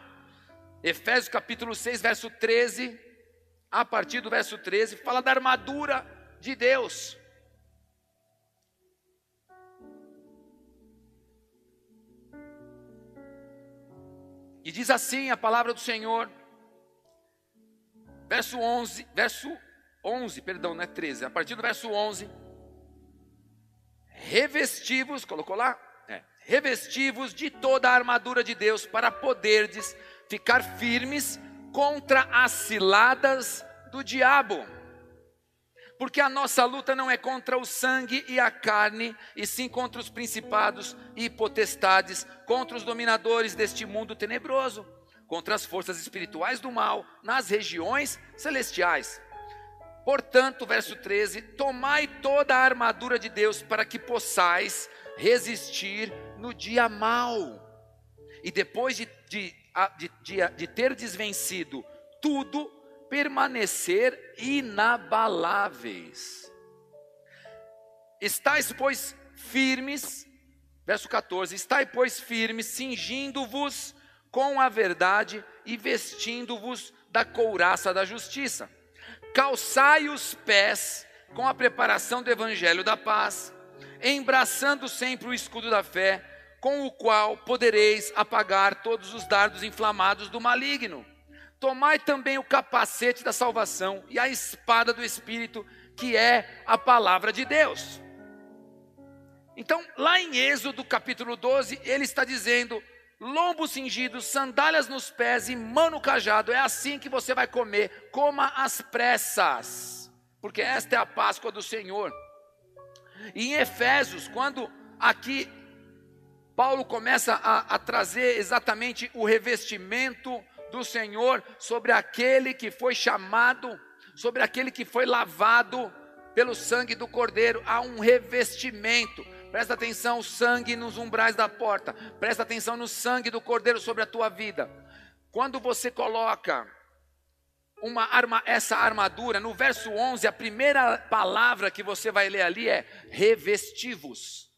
Efésios capítulo 6, verso 13, a partir do verso 13, fala da armadura de Deus. E diz assim a palavra do Senhor, verso 11, verso 11, perdão, não é 13, a partir do verso 11. Revestivos, colocou lá? É, revestivos de toda a armadura de Deus para poderdes ficar firmes contra as ciladas do diabo. Porque a nossa luta não é contra o sangue e a carne, e sim contra os principados e potestades, contra os dominadores deste mundo tenebroso, contra as forças espirituais do mal nas regiões celestiais. Portanto, verso 13: Tomai toda a armadura de Deus para que possais resistir no dia mau. E depois de, de de, de, de ter desvencido tudo, permanecer inabaláveis. Estais, pois, firmes, verso 14: Estai, pois, firmes, cingindo-vos com a verdade e vestindo-vos da couraça da justiça. Calçai os pés com a preparação do evangelho da paz, embraçando sempre o escudo da fé com o qual podereis apagar todos os dardos inflamados do maligno. Tomai também o capacete da salvação e a espada do Espírito, que é a palavra de Deus. Então, lá em Êxodo capítulo 12, ele está dizendo: lombo cingido, sandálias nos pés e mão no cajado, é assim que você vai comer, coma às pressas, porque esta é a Páscoa do Senhor. E em Efésios, quando aqui Paulo começa a, a trazer exatamente o revestimento do Senhor sobre aquele que foi chamado, sobre aquele que foi lavado pelo sangue do Cordeiro. Há um revestimento. Presta atenção, sangue nos umbrais da porta. Presta atenção no sangue do Cordeiro sobre a tua vida. Quando você coloca uma arma, essa armadura, no verso 11, a primeira palavra que você vai ler ali é revestivos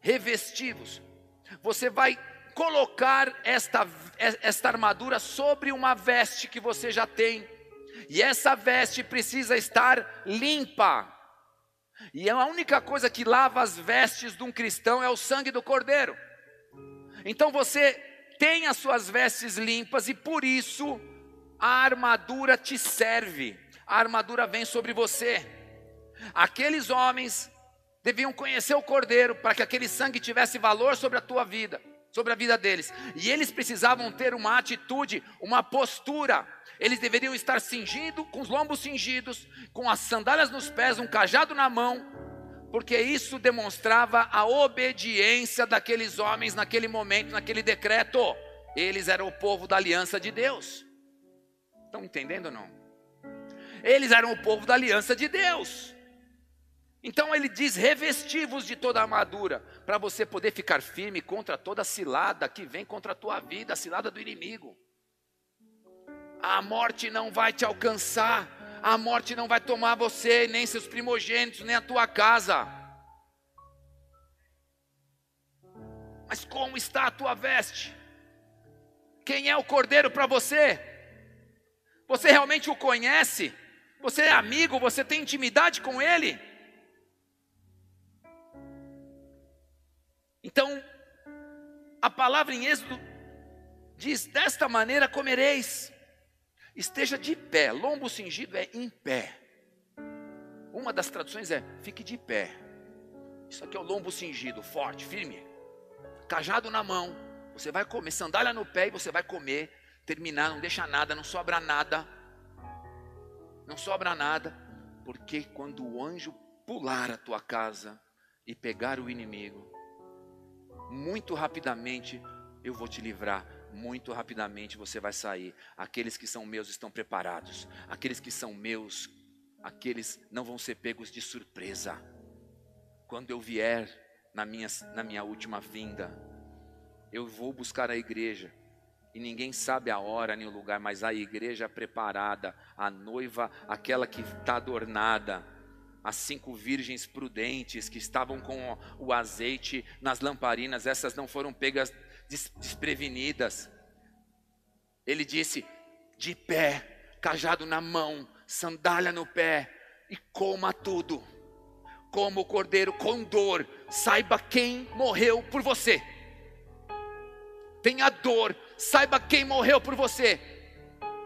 revestivos. Você vai colocar esta, esta armadura sobre uma veste que você já tem. E essa veste precisa estar limpa. E a única coisa que lava as vestes de um cristão é o sangue do cordeiro. Então você tem as suas vestes limpas e por isso a armadura te serve. A armadura vem sobre você. Aqueles homens deviam conhecer o Cordeiro para que aquele sangue tivesse valor sobre a tua vida, sobre a vida deles. E eles precisavam ter uma atitude, uma postura. Eles deveriam estar cingidos, com os lombos cingidos, com as sandálias nos pés, um cajado na mão, porque isso demonstrava a obediência daqueles homens naquele momento, naquele decreto. Eles eram o povo da aliança de Deus. Estão entendendo ou não? Eles eram o povo da aliança de Deus. Então ele diz: revestivos de toda a armadura, para você poder ficar firme contra toda cilada que vem contra a tua vida, a cilada do inimigo. A morte não vai te alcançar, a morte não vai tomar você, nem seus primogênitos, nem a tua casa. Mas como está a tua veste? Quem é o cordeiro para você? Você realmente o conhece? Você é amigo? Você tem intimidade com ele? Então, a palavra em Êxodo diz: desta maneira comereis. Esteja de pé, lombo cingido é em pé. Uma das traduções é fique de pé. Isso aqui é o lombo cingido, forte, firme. Cajado na mão, você vai comer, sandália no pé e você vai comer, terminar, não deixa nada, não sobra nada. Não sobra nada, porque quando o anjo pular a tua casa e pegar o inimigo, muito rapidamente eu vou te livrar muito rapidamente você vai sair. Aqueles que são meus estão preparados. Aqueles que são meus, aqueles não vão ser pegos de surpresa. Quando eu vier na minha, na minha última vinda, eu vou buscar a igreja. E ninguém sabe a hora nem o lugar, mas a igreja preparada, a noiva, aquela que está adornada, as cinco virgens prudentes que estavam com o azeite nas lamparinas, essas não foram pegas desprevenidas. Ele disse: de pé, cajado na mão, sandália no pé, e coma tudo. Como o cordeiro com dor, saiba quem morreu por você. Tenha dor, saiba quem morreu por você.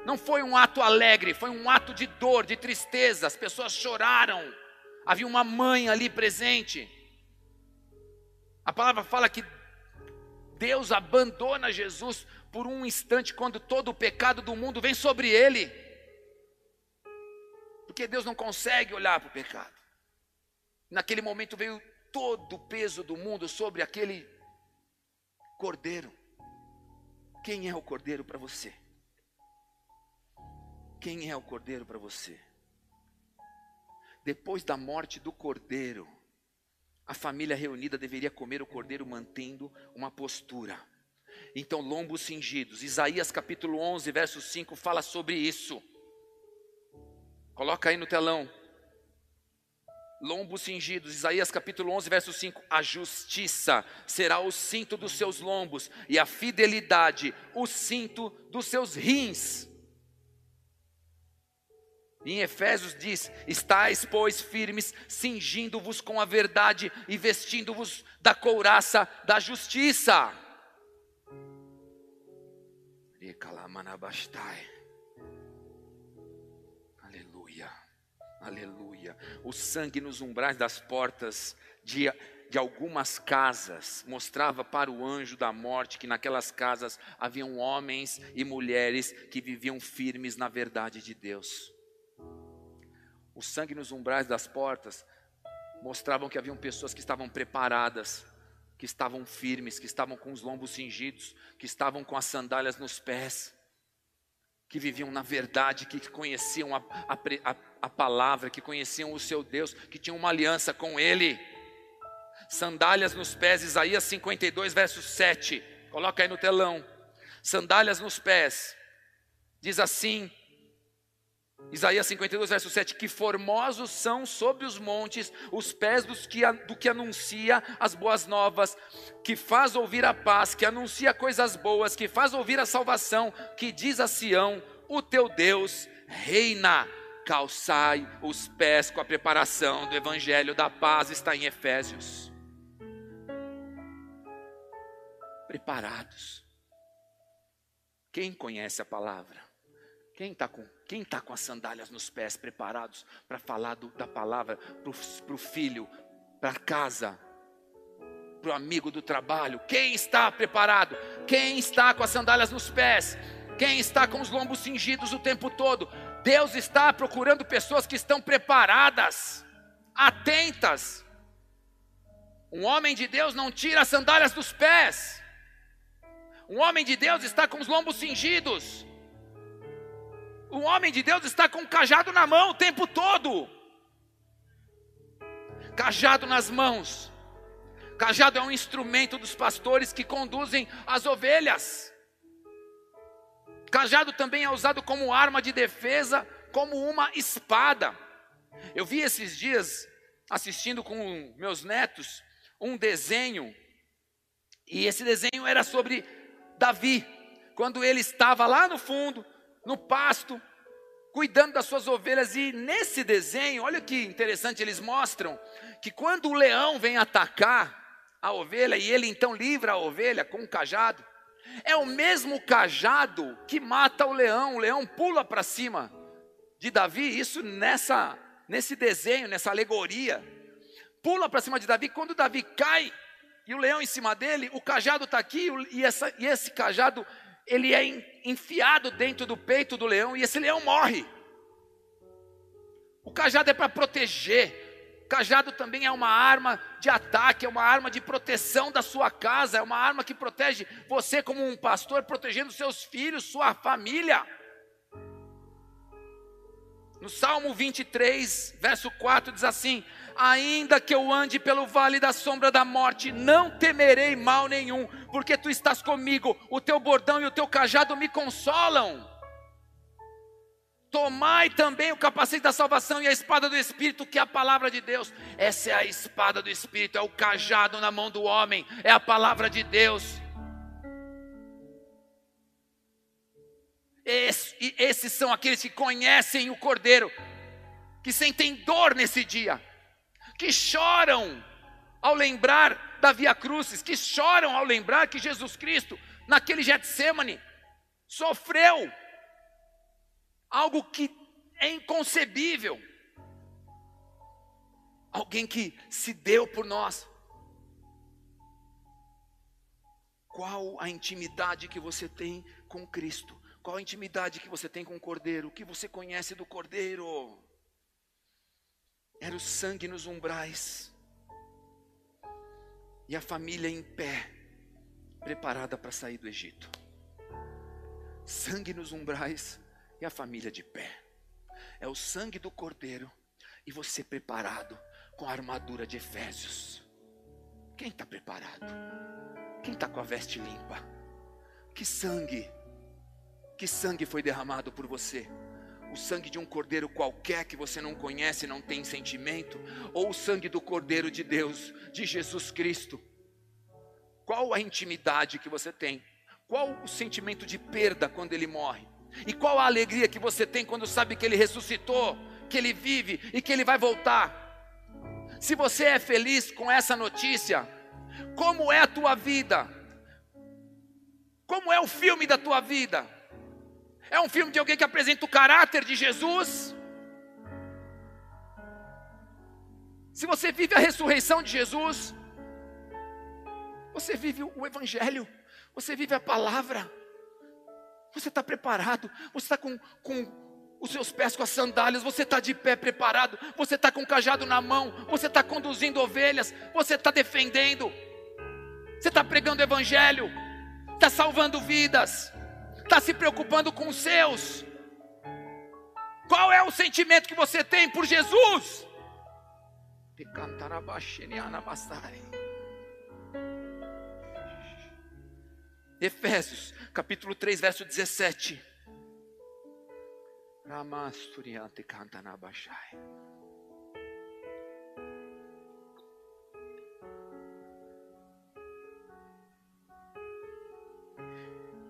Não foi um ato alegre, foi um ato de dor, de tristeza. As pessoas choraram. Havia uma mãe ali presente. A palavra fala que Deus abandona Jesus por um instante quando todo o pecado do mundo vem sobre ele. Porque Deus não consegue olhar para o pecado. Naquele momento veio todo o peso do mundo sobre aquele cordeiro. Quem é o cordeiro para você? Quem é o cordeiro para você? Depois da morte do cordeiro, a família reunida deveria comer o cordeiro mantendo uma postura. Então, lombos cingidos. Isaías capítulo 11, verso 5 fala sobre isso. Coloca aí no telão. Lombos cingidos. Isaías capítulo 11, verso 5. A justiça será o cinto dos seus lombos e a fidelidade o cinto dos seus rins. Em Efésios diz: Estais, pois, firmes, cingindo-vos com a verdade e vestindo-vos da couraça da justiça. Aleluia, aleluia. O sangue nos umbrais das portas de, de algumas casas mostrava para o anjo da morte que naquelas casas haviam homens e mulheres que viviam firmes na verdade de Deus o sangue nos umbrais das portas mostravam que haviam pessoas que estavam preparadas, que estavam firmes, que estavam com os lombos cingidos, que estavam com as sandálias nos pés, que viviam na verdade, que conheciam a, a, a palavra, que conheciam o seu Deus, que tinham uma aliança com Ele. Sandálias nos pés, Isaías 52, verso 7. Coloca aí no telão. Sandálias nos pés. Diz assim Isaías 52, verso 7: Que formosos são sobre os montes os pés dos que, do que anuncia as boas novas, que faz ouvir a paz, que anuncia coisas boas, que faz ouvir a salvação, que diz a Sião: O teu Deus reina. Calçai os pés com a preparação do evangelho da paz, está em Efésios. Preparados. Quem conhece a palavra? Quem está com quem está com as sandálias nos pés, preparados para falar do, da palavra para o filho, para casa, para o amigo do trabalho? Quem está preparado? Quem está com as sandálias nos pés? Quem está com os lombos cingidos o tempo todo? Deus está procurando pessoas que estão preparadas, atentas. Um homem de Deus não tira as sandálias dos pés. Um homem de Deus está com os lombos cingidos. O homem de Deus está com um cajado na mão o tempo todo. Cajado nas mãos. Cajado é um instrumento dos pastores que conduzem as ovelhas. Cajado também é usado como arma de defesa, como uma espada. Eu vi esses dias, assistindo com meus netos, um desenho, e esse desenho era sobre Davi, quando ele estava lá no fundo, no pasto, cuidando das suas ovelhas. E nesse desenho, olha que interessante, eles mostram que quando o leão vem atacar a ovelha e ele então livra a ovelha com um cajado, é o mesmo cajado que mata o leão. O leão pula para cima de Davi, isso nessa nesse desenho, nessa alegoria. Pula para cima de Davi, quando Davi cai e o leão em cima dele, o cajado está aqui e, essa, e esse cajado ele é enfiado dentro do peito do leão e esse leão morre. O cajado é para proteger, cajado também é uma arma de ataque, é uma arma de proteção da sua casa, é uma arma que protege você como um pastor, protegendo seus filhos, sua família. No Salmo 23, verso 4 diz assim: Ainda que eu ande pelo vale da sombra da morte, não temerei mal nenhum, porque tu estás comigo, o teu bordão e o teu cajado me consolam. Tomai também o capacete da salvação e a espada do Espírito, que é a palavra de Deus. Essa é a espada do Espírito, é o cajado na mão do homem, é a palavra de Deus. Esse, esses são aqueles que conhecem o Cordeiro, que sentem dor nesse dia, que choram ao lembrar da Via Crucis, que choram ao lembrar que Jesus Cristo, naquele Getsemane, sofreu algo que é inconcebível. Alguém que se deu por nós. Qual a intimidade que você tem com Cristo? Qual a intimidade que você tem com o Cordeiro? O que você conhece do Cordeiro? Era o sangue nos umbrais. E a família em pé, preparada para sair do Egito. Sangue nos umbrais e a família de pé. É o sangue do Cordeiro e você preparado com a armadura de Efésios. Quem está preparado? Quem está com a veste limpa? Que sangue, que sangue foi derramado por você? O sangue de um cordeiro qualquer que você não conhece, não tem sentimento, ou o sangue do Cordeiro de Deus, de Jesus Cristo? Qual a intimidade que você tem? Qual o sentimento de perda quando ele morre? E qual a alegria que você tem quando sabe que Ele ressuscitou, que Ele vive e que Ele vai voltar? Se você é feliz com essa notícia, como é a tua vida? Como é o filme da tua vida? É um filme de alguém que apresenta o caráter de Jesus? Se você vive a ressurreição de Jesus, você vive o Evangelho, você vive a palavra. Você está preparado? Você está com, com os seus pés com as sandálias? Você está de pé preparado? Você está com o cajado na mão? Você está conduzindo ovelhas? Você está defendendo? Você está pregando o evangelho? Está salvando vidas? Está se preocupando com os seus? Qual é o sentimento que você tem por Jesus? Efésios, capítulo 3, verso 17.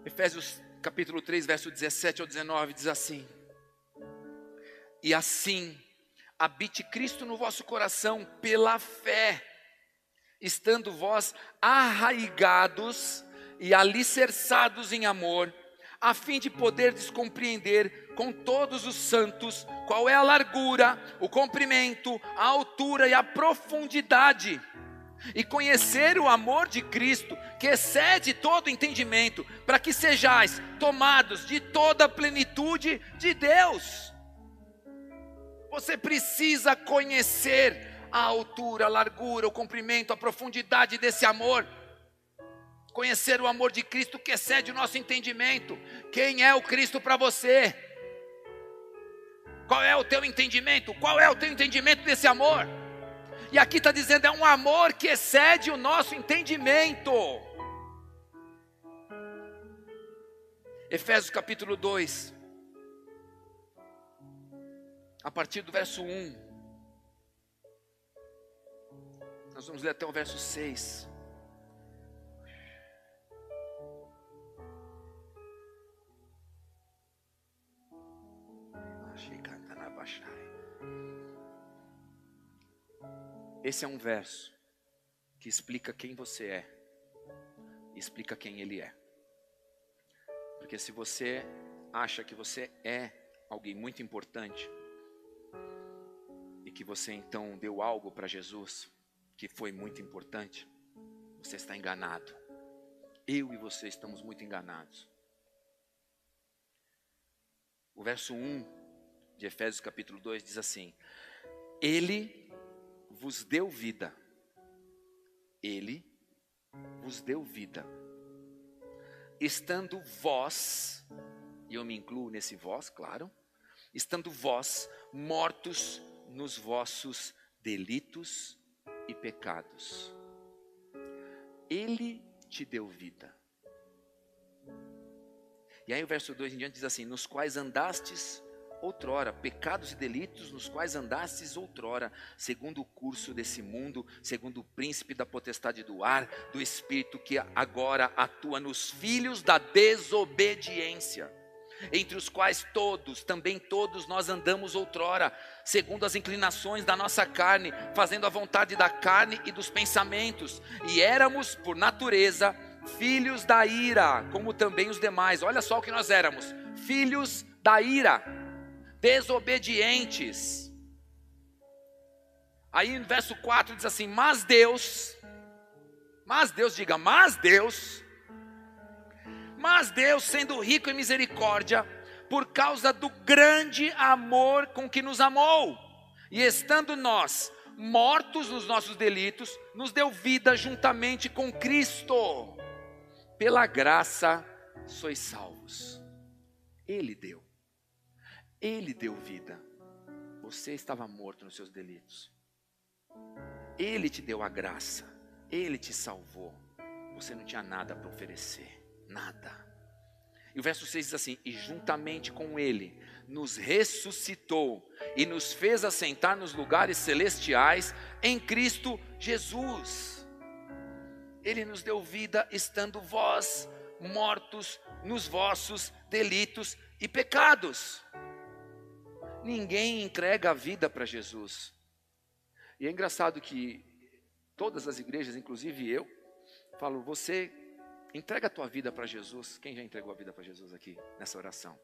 Efésios capítulo 3, verso 17 ao 19 diz assim: E assim habite Cristo no vosso coração pela fé, estando vós arraigados e alicerçados em amor, a fim de poder descompreender com todos os santos qual é a largura, o comprimento, a altura e a profundidade, e conhecer o amor de Cristo, que excede todo entendimento, para que sejais tomados de toda a plenitude de Deus. Você precisa conhecer a altura, a largura, o comprimento, a profundidade desse amor conhecer o amor de Cristo que excede o nosso entendimento. Quem é o Cristo para você? Qual é o teu entendimento? Qual é o teu entendimento desse amor? E aqui está dizendo, é um amor que excede o nosso entendimento. Efésios capítulo 2, a partir do verso 1. Nós vamos ler até o verso 6. Esse é um verso que explica quem você é explica quem Ele é. Porque se você acha que você é alguém muito importante e que você então deu algo para Jesus que foi muito importante, você está enganado. Eu e você estamos muito enganados. O verso 1 de Efésios capítulo 2 diz assim: Ele vos deu vida. Ele vos deu vida. Estando vós, e eu me incluo nesse vós, claro, estando vós mortos nos vossos delitos e pecados. Ele te deu vida. E aí o verso 2 em diante diz assim: Nos quais andastes outrora, pecados e delitos nos quais andastes outrora, segundo o curso desse mundo, segundo o príncipe da potestade do ar, do espírito que agora atua nos filhos da desobediência, entre os quais todos, também todos nós andamos outrora, segundo as inclinações da nossa carne, fazendo a vontade da carne e dos pensamentos, e éramos por natureza filhos da ira, como também os demais. Olha só o que nós éramos: filhos da ira desobedientes. Aí no verso 4 diz assim: Mas Deus, mas Deus, diga, mas Deus, mas Deus, sendo rico em misericórdia, por causa do grande amor com que nos amou, e estando nós mortos nos nossos delitos, nos deu vida juntamente com Cristo. Pela graça sois salvos. Ele deu. Ele deu vida. Você estava morto nos seus delitos. Ele te deu a graça. Ele te salvou. Você não tinha nada para oferecer. Nada. E o verso 6 diz assim: E juntamente com Ele nos ressuscitou e nos fez assentar nos lugares celestiais em Cristo Jesus. Ele nos deu vida estando vós mortos nos vossos delitos e pecados. Ninguém entrega a vida para Jesus. E é engraçado que todas as igrejas, inclusive eu, falo: você entrega a tua vida para Jesus. Quem já entregou a vida para Jesus aqui nessa oração?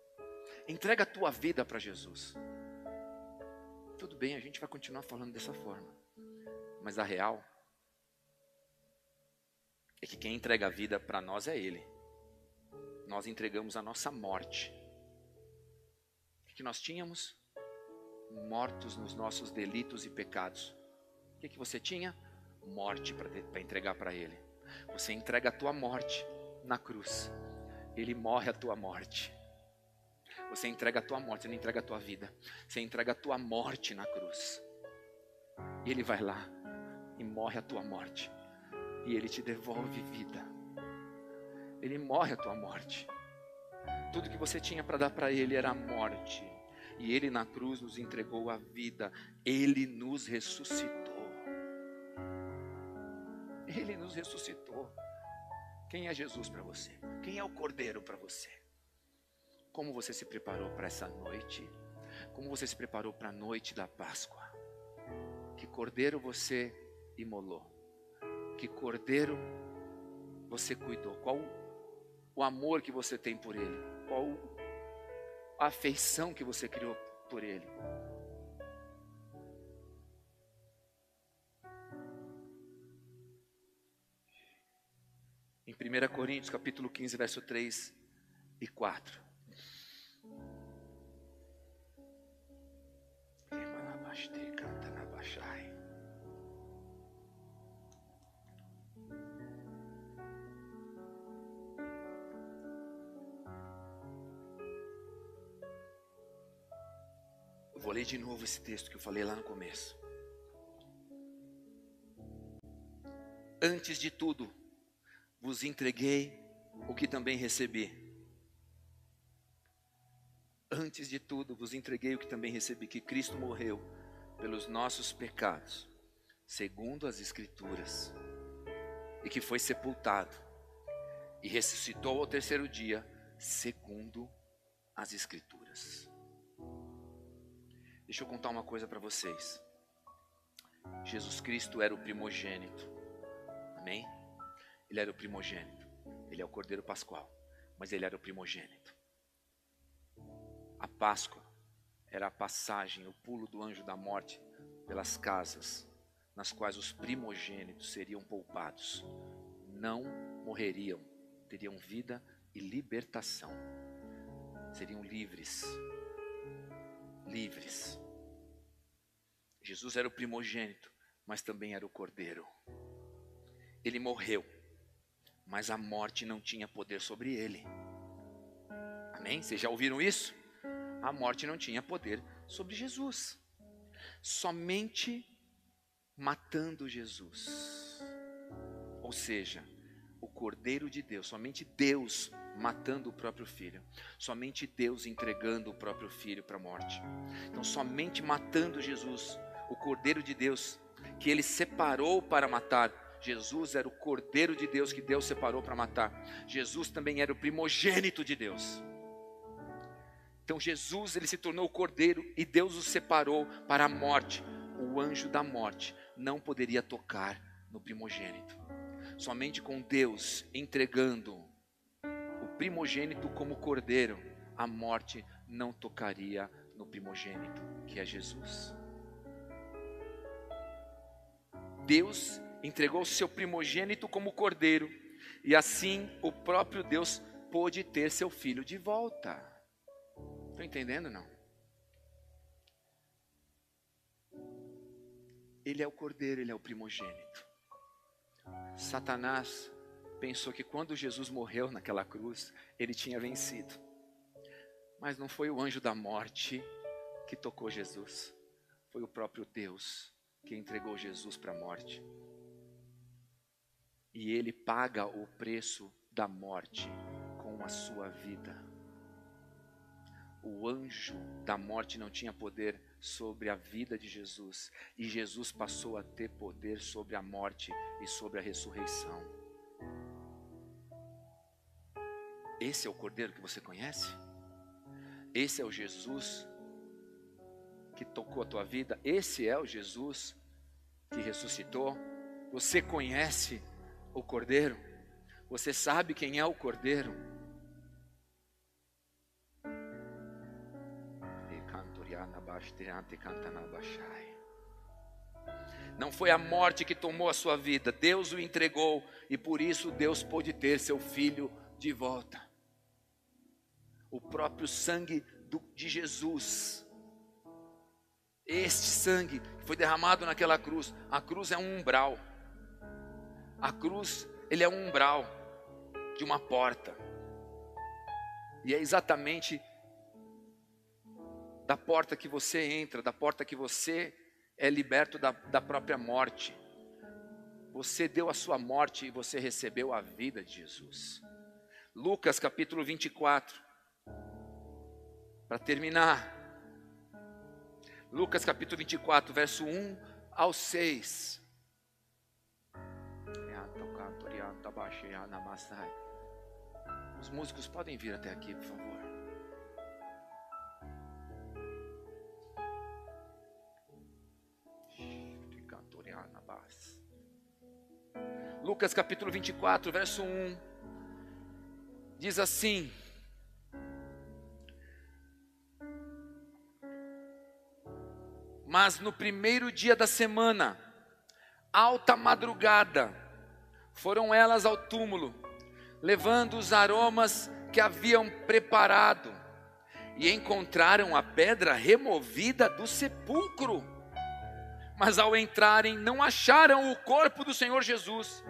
Entrega a tua vida para Jesus. Tudo bem, a gente vai continuar falando dessa forma. Mas a real é que quem entrega a vida para nós é Ele. Nós entregamos a nossa morte. O que nós tínhamos? Mortos nos nossos delitos e pecados. O que, que você tinha? Morte para entregar para Ele. Você entrega a tua morte na cruz. Ele morre a tua morte. Você entrega a tua morte, você não entrega a tua vida. Você entrega a tua morte na cruz. E Ele vai lá e morre a tua morte. E Ele te devolve vida. Ele morre a tua morte. Tudo que você tinha para dar para Ele era a morte. E Ele na cruz nos entregou a vida, Ele nos ressuscitou. Ele nos ressuscitou. Quem é Jesus para você? Quem é o Cordeiro para você? Como você se preparou para essa noite? Como você se preparou para a noite da Páscoa? Que cordeiro você imolou? Que cordeiro você cuidou? Qual o amor que você tem por ele? Qual a afeição que você criou por Ele. Em 1 Coríntios capítulo 15, verso 3 e 4. Canta na Vou ler de novo esse texto que eu falei lá no começo. Antes de tudo, vos entreguei o que também recebi. Antes de tudo, vos entreguei o que também recebi: que Cristo morreu pelos nossos pecados, segundo as Escrituras, e que foi sepultado, e ressuscitou ao terceiro dia, segundo as Escrituras. Deixa eu contar uma coisa para vocês. Jesus Cristo era o primogênito. Amém? Ele era o primogênito. Ele é o Cordeiro Pascual, mas ele era o primogênito. A Páscoa era a passagem, o pulo do anjo da morte pelas casas nas quais os primogênitos seriam poupados. Não morreriam, teriam vida e libertação. Seriam livres livres. Jesus era o primogênito, mas também era o cordeiro. Ele morreu, mas a morte não tinha poder sobre ele. Amém? Vocês já ouviram isso? A morte não tinha poder sobre Jesus. Somente matando Jesus. Ou seja, o Cordeiro de Deus, somente Deus matando o próprio filho, somente Deus entregando o próprio filho para a morte. Então, somente matando Jesus, o Cordeiro de Deus, que ele separou para matar. Jesus era o Cordeiro de Deus que Deus separou para matar. Jesus também era o primogênito de Deus. Então Jesus ele se tornou o Cordeiro e Deus o separou para a morte. O anjo da morte não poderia tocar no primogênito. Somente com Deus entregando o primogênito como cordeiro, a morte não tocaria no primogênito, que é Jesus. Deus entregou o seu primogênito como cordeiro, e assim o próprio Deus pôde ter seu filho de volta. Estão entendendo não? Ele é o cordeiro, ele é o primogênito. Satanás pensou que quando Jesus morreu naquela cruz, ele tinha vencido. Mas não foi o anjo da morte que tocou Jesus, foi o próprio Deus que entregou Jesus para a morte. E ele paga o preço da morte com a sua vida. O anjo da morte não tinha poder sobre a vida de Jesus, e Jesus passou a ter poder sobre a morte e sobre a ressurreição. Esse é o cordeiro que você conhece? Esse é o Jesus que tocou a tua vida? Esse é o Jesus que ressuscitou? Você conhece o cordeiro? Você sabe quem é o cordeiro? Não foi a morte que tomou a sua vida, Deus o entregou e por isso Deus pôde ter seu filho de volta. O próprio sangue do, de Jesus, este sangue foi derramado naquela cruz. A cruz é um umbral. A cruz, ele é um umbral de uma porta. E é exatamente da porta que você entra, da porta que você é liberto da, da própria morte. Você deu a sua morte e você recebeu a vida de Jesus. Lucas capítulo 24. Para terminar. Lucas capítulo 24, verso 1 ao 6. Os músicos podem vir até aqui, por favor. Lucas capítulo 24, verso 1, diz assim: Mas no primeiro dia da semana, alta madrugada, foram elas ao túmulo, levando os aromas que haviam preparado, e encontraram a pedra removida do sepulcro mas ao entrarem não acharam o corpo do Senhor Jesus.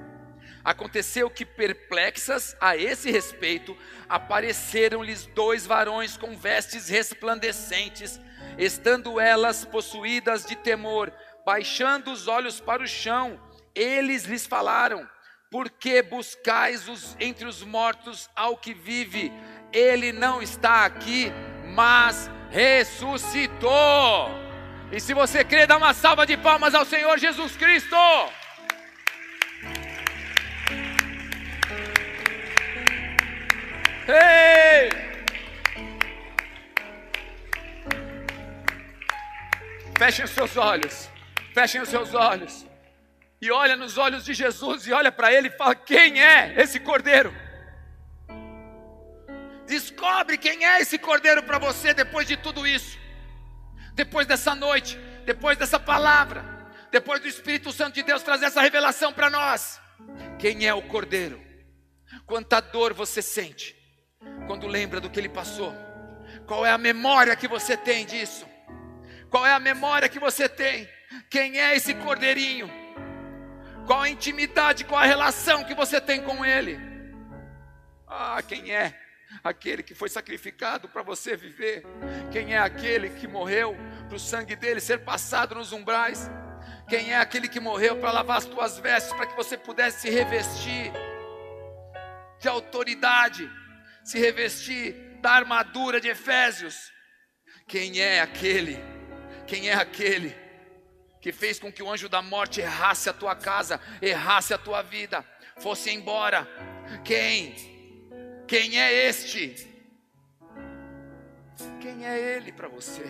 Aconteceu que, perplexas a esse respeito, apareceram-lhes dois varões com vestes resplandecentes, estando elas possuídas de temor, baixando os olhos para o chão, eles lhes falaram: Por que buscais os, entre os mortos ao que vive? Ele não está aqui, mas ressuscitou. E se você crê, dá uma salva de palmas ao Senhor Jesus Cristo. Ei! Fechem os seus olhos. Fechem os seus olhos. E olha nos olhos de Jesus e olha para ele e fala: Quem é esse cordeiro? Descobre quem é esse cordeiro para você depois de tudo isso depois dessa noite, depois dessa palavra, depois do Espírito Santo de Deus trazer essa revelação para nós. Quem é o Cordeiro? Quanta dor você sente quando lembra do que ele passou? Qual é a memória que você tem disso? Qual é a memória que você tem? Quem é esse cordeirinho? Qual a intimidade, qual a relação que você tem com ele? Ah, quem é? Aquele que foi sacrificado para você viver. Quem é aquele que morreu para o sangue dele ser passado nos umbrais? Quem é aquele que morreu para lavar as tuas vestes, para que você pudesse se revestir de autoridade, se revestir da armadura de Efésios? Quem é aquele? Quem é aquele que fez com que o anjo da morte errasse a tua casa, errasse a tua vida, fosse embora? Quem? Quem é este? Quem é ele para você?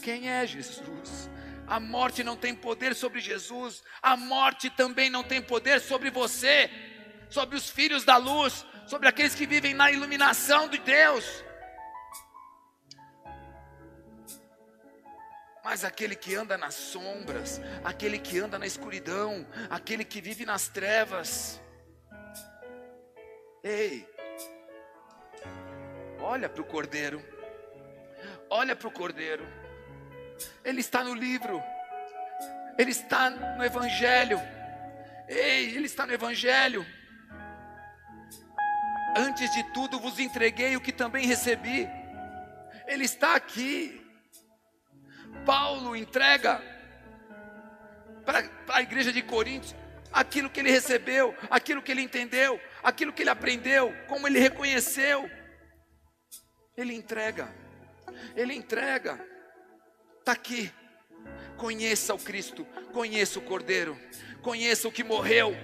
Quem é Jesus? A morte não tem poder sobre Jesus, a morte também não tem poder sobre você, sobre os filhos da luz, sobre aqueles que vivem na iluminação de Deus. Mas aquele que anda nas sombras, aquele que anda na escuridão, aquele que vive nas trevas, ei, olha para o Cordeiro, olha para o Cordeiro, ele está no livro, ele está no Evangelho, ei, ele está no Evangelho. Antes de tudo vos entreguei o que também recebi, ele está aqui. Paulo entrega para a igreja de Coríntios aquilo que ele recebeu, aquilo que ele entendeu, aquilo que ele aprendeu, como ele reconheceu. Ele entrega, ele entrega, está aqui. Conheça o Cristo, conheça o Cordeiro, conheça o que morreu,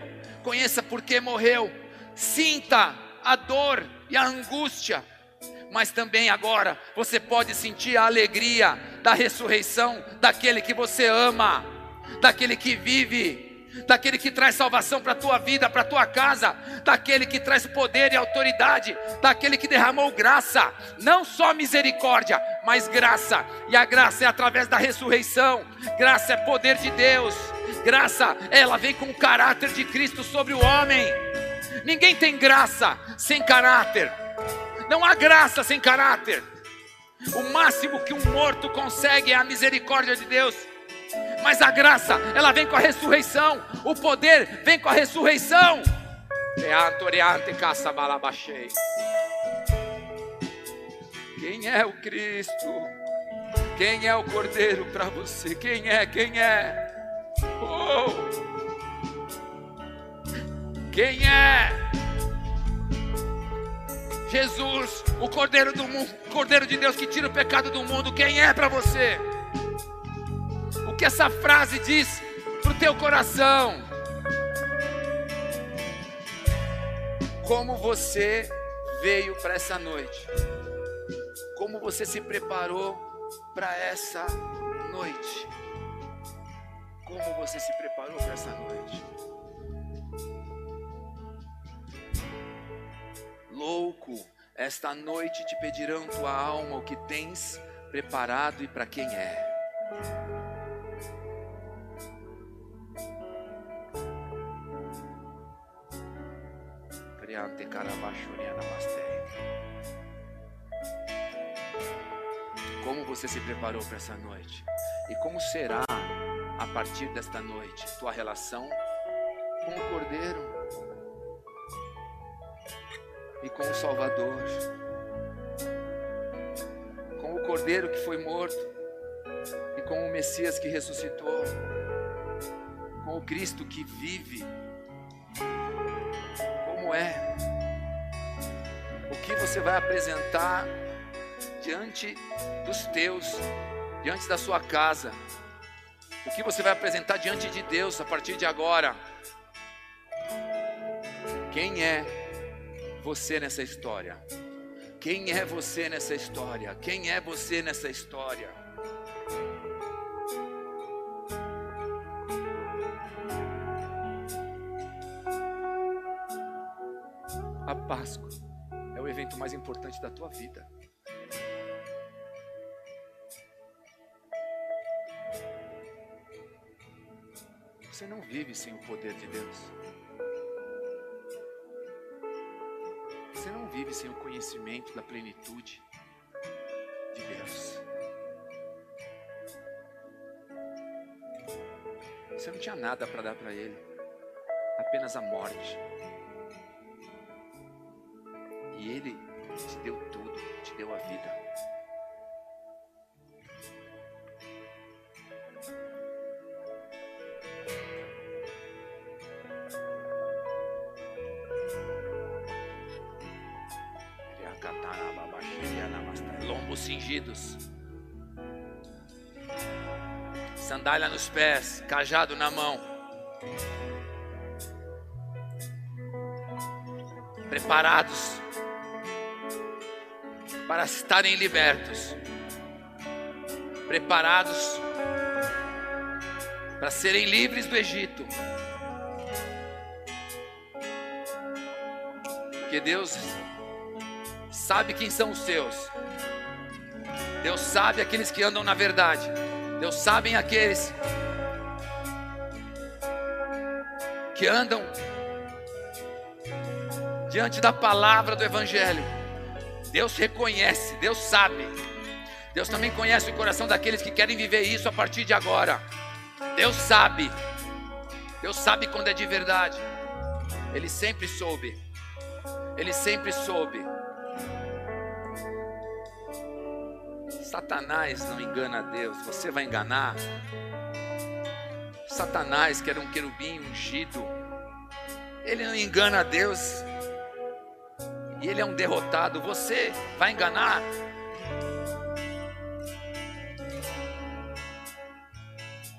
conheça por que morreu, sinta a dor e a angústia, mas também agora você pode sentir a alegria da ressurreição daquele que você ama, daquele que vive, daquele que traz salvação para a tua vida, para a tua casa, daquele que traz poder e autoridade, daquele que derramou graça, não só misericórdia, mas graça, e a graça é através da ressurreição, graça é poder de Deus, graça, ela vem com o caráter de Cristo sobre o homem. Ninguém tem graça sem caráter. Não há graça sem caráter. O máximo que um morto consegue é a misericórdia de Deus. Mas a graça, ela vem com a ressurreição. O poder vem com a ressurreição. Quem é o Cristo? Quem é o Cordeiro para você? Quem é? Quem é? Oh! Quem é? Jesus, o Cordeiro do mundo, Cordeiro de Deus que tira o pecado do mundo, quem é para você? Que essa frase diz para o teu coração? Como você veio para essa noite? Como você se preparou para essa noite? Como você se preparou para essa noite? louco, esta noite te pedirão tua alma o que tens preparado e para quem é. Como você se preparou para essa noite? E como será a partir desta noite tua relação com o Cordeiro? e com o Salvador, com o Cordeiro que foi morto e com o Messias que ressuscitou, com o Cristo que vive. É? O que você vai apresentar diante dos teus, diante da sua casa? O que você vai apresentar diante de Deus a partir de agora? Quem é você nessa história? Quem é você nessa história? Quem é você nessa história? Mais importante da tua vida. Você não vive sem o poder de Deus. vive sem o conhecimento da plenitude de Deus. Você não tinha nada para dar para ele, apenas a morte. E ele te deu tudo, te deu a vida. Lombos cingidos, sandália nos pés, cajado na mão. Preparados para estarem libertos, preparados para serem livres do Egito. Porque Deus sabe quem são os seus. Deus sabe aqueles que andam na verdade. Deus sabe aqueles que andam diante da palavra do Evangelho. Deus reconhece, Deus sabe. Deus também conhece o coração daqueles que querem viver isso a partir de agora. Deus sabe. Deus sabe quando é de verdade. Ele sempre soube. Ele sempre soube. Satanás não engana Deus, você vai enganar. Satanás, que era um querubim ungido, ele não engana Deus, e ele é um derrotado. Você vai enganar?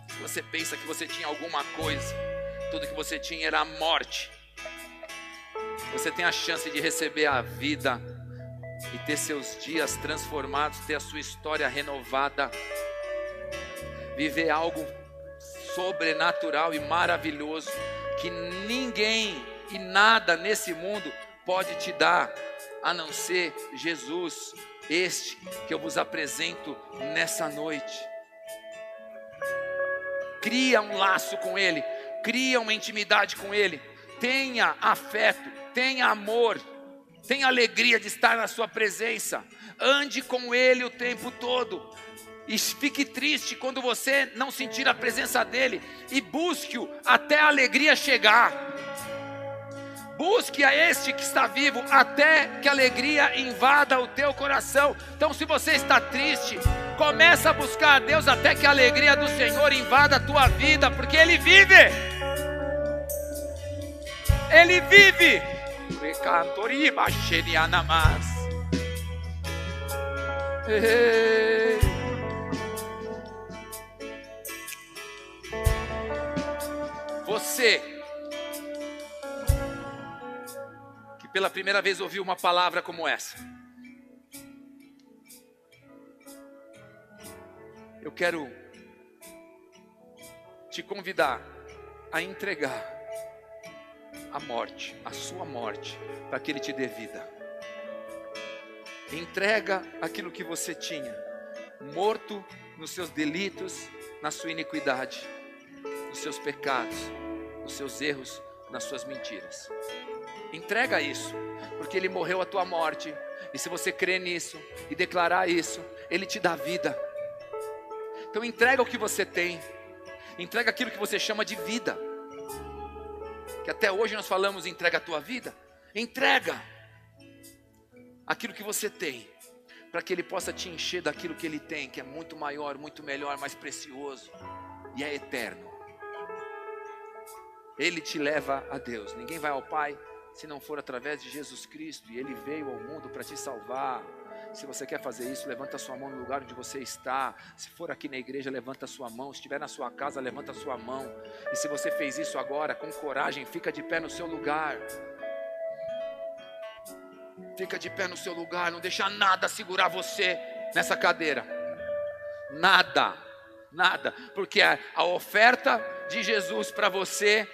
Se você pensa que você tinha alguma coisa, tudo que você tinha era a morte. Você tem a chance de receber a vida e ter seus dias transformados, ter a sua história renovada, viver algo sobrenatural e maravilhoso que ninguém e nada nesse mundo pode te dar, a não ser Jesus, este que eu vos apresento nessa noite. Cria um laço com Ele, cria uma intimidade com Ele, tenha afeto, tenha amor, tenha alegria de estar na Sua presença, ande com Ele o tempo todo. E fique triste quando você não sentir a presença dele e busque-o até a alegria chegar. Busque a este que está vivo até que a alegria invada o teu coração. Então, se você está triste, começa a buscar a Deus até que a alegria do Senhor invada a tua vida, porque Ele vive. Ele vive. Você pela primeira vez ouviu uma palavra como essa. Eu quero te convidar a entregar a morte, a sua morte, para que Ele te dê vida. Entrega aquilo que você tinha, morto nos seus delitos, na sua iniquidade, nos seus pecados, nos seus erros, nas suas mentiras. Entrega isso, porque Ele morreu a tua morte. E se você crer nisso e declarar isso, Ele te dá vida. Então entrega o que você tem, entrega aquilo que você chama de vida. Que até hoje nós falamos, entrega a tua vida. Entrega aquilo que você tem, para que Ele possa te encher daquilo que Ele tem, que é muito maior, muito melhor, mais precioso e é eterno. Ele te leva a Deus. Ninguém vai ao Pai se não for através de Jesus Cristo e Ele veio ao mundo para te salvar. Se você quer fazer isso, levanta sua mão no lugar onde você está. Se for aqui na igreja, levanta sua mão. Se estiver na sua casa, levanta sua mão. E se você fez isso agora, com coragem, fica de pé no seu lugar. Fica de pé no seu lugar, não deixa nada segurar você nessa cadeira. Nada, nada, porque a, a oferta de Jesus para você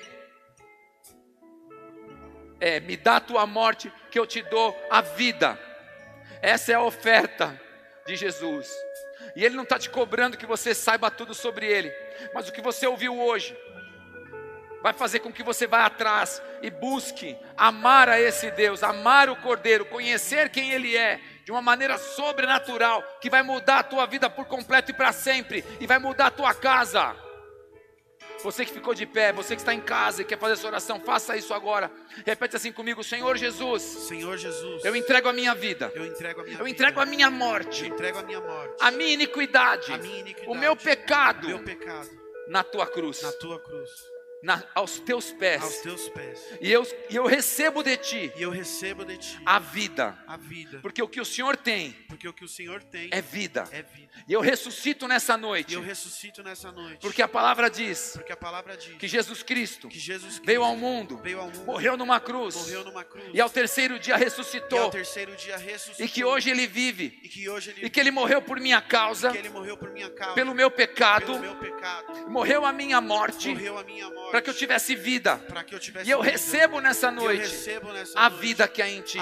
é: me dá a tua morte, que eu te dou a vida. Essa é a oferta de Jesus. E Ele não está te cobrando que você saiba tudo sobre Ele, mas o que você ouviu hoje vai fazer com que você vá atrás e busque amar a esse Deus, amar o Cordeiro, conhecer quem Ele é, de uma maneira sobrenatural, que vai mudar a tua vida por completo e para sempre, e vai mudar a tua casa. Você que ficou de pé, você que está em casa e quer fazer essa oração, faça isso agora. Repete assim comigo: Senhor Jesus, Senhor Jesus, eu entrego a minha vida, eu entrego a minha eu entrego a minha eu morte, entrego a minha morte, a minha iniquidade, a minha iniquidade, o meu pecado meu pecado. na tua cruz, na tua cruz, na- aos teus aos pés. teus pés. E eu, e eu recebo de ti E eu recebo de ti a vida, a vida, porque o que o Senhor tem porque o que o Senhor tem é vida. é vida. E eu ressuscito nessa E noite, eu ressuscito nessa noite, porque a palavra diz porque a palavra diz que Jesus Cristo que Jesus Cristo veio ao mundo, veio ao mundo, morreu numa cruz, morreu numa cruz, e ao terceiro dia e ao ressuscitou, terceiro dia ressuscitou, e que hoje ele vive, e que hoje ele e que ele morreu por minha causa, que ele morreu por minha causa, pelo meu pecado, pelo meu pecado, morreu a minha morte, morreu a minha morte, para que eu tivesse vida. eu tivesse E eu vida. recebo nessa noite recebo nessa a noite vida que há em ti.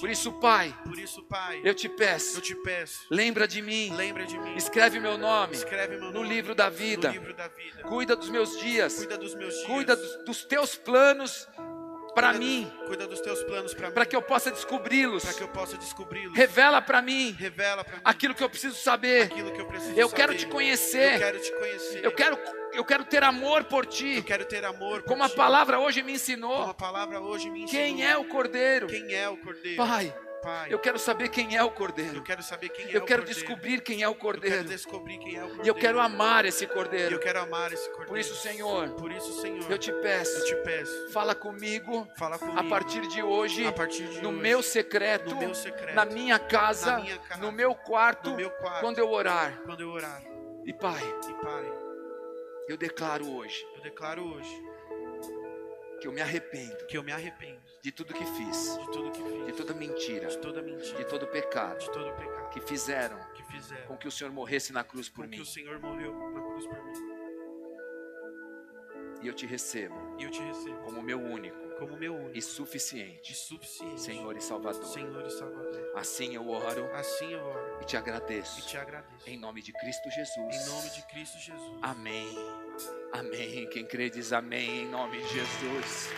Por isso, Pai, Por isso, Pai, eu te peço, eu te peço, lembra de mim, lembra de mim, escreve meu nome escreve meu no nome livro da no vida, livro da vida. cuida dos meus dias, Cuida dos meus dias. cuida dos, dos teus planos para mim, Cuida dos teus planos para mim. para que eu possa descobri-los. para que eu possa descobri-los. Revela para mim Revela para mim aquilo que eu preciso saber. aquilo que eu preciso Eu saber. quero te conhecer. Eu quero te conhecer. Eu quero, eu quero ter amor por Eu ti. quero ter amor Como a ti. palavra hoje me Como a ensinou. palavra hoje me ensinou. Quem é o Cordeiro? Quem é o Cordeiro? Pai, Pai. eu quero saber quem é o eu Cordeiro. quero saber quem é Eu o quero Cordeiro. descobrir quem é o Eu quero Cordeiro. descobrir quem é o Cordeiro. E eu quero amar esse E Cordeiro. eu quero amar esse Cordeiro. Por isso, Senhor, Por isso, Senhor, eu te eu peço, te peço. fala comigo Fala comigo. a partir de hoje, a partir de no hoje, meu secreto, no meu secreto, na minha casa, na minha casa, no meu quarto, no meu quarto, quando eu orar. quando eu orar. E Pai, E Pai, eu declaro hoje eu declaro hoje que eu me arrependo que eu me arrependo de tudo que fiz, de tudo que fiz, de toda mentira, de toda mentira, de todo pecado de todo pecado que fizeram que fizeram com que o Senhor morresse na cruz por com que mim. o Senhor morreu na cruz por mim. E eu te recebo E eu te recebo como meu único como meu único e e suficiente suficiente Senhor e Salvador. Senhor e Salvador. Assim eu oro Assim eu oro e te agradeço. e te agradeço. Em nome de Cristo Jesus. Em nome de Cristo Jesus. Amém. Amém. Quem crê diz amém em nome de Jesus.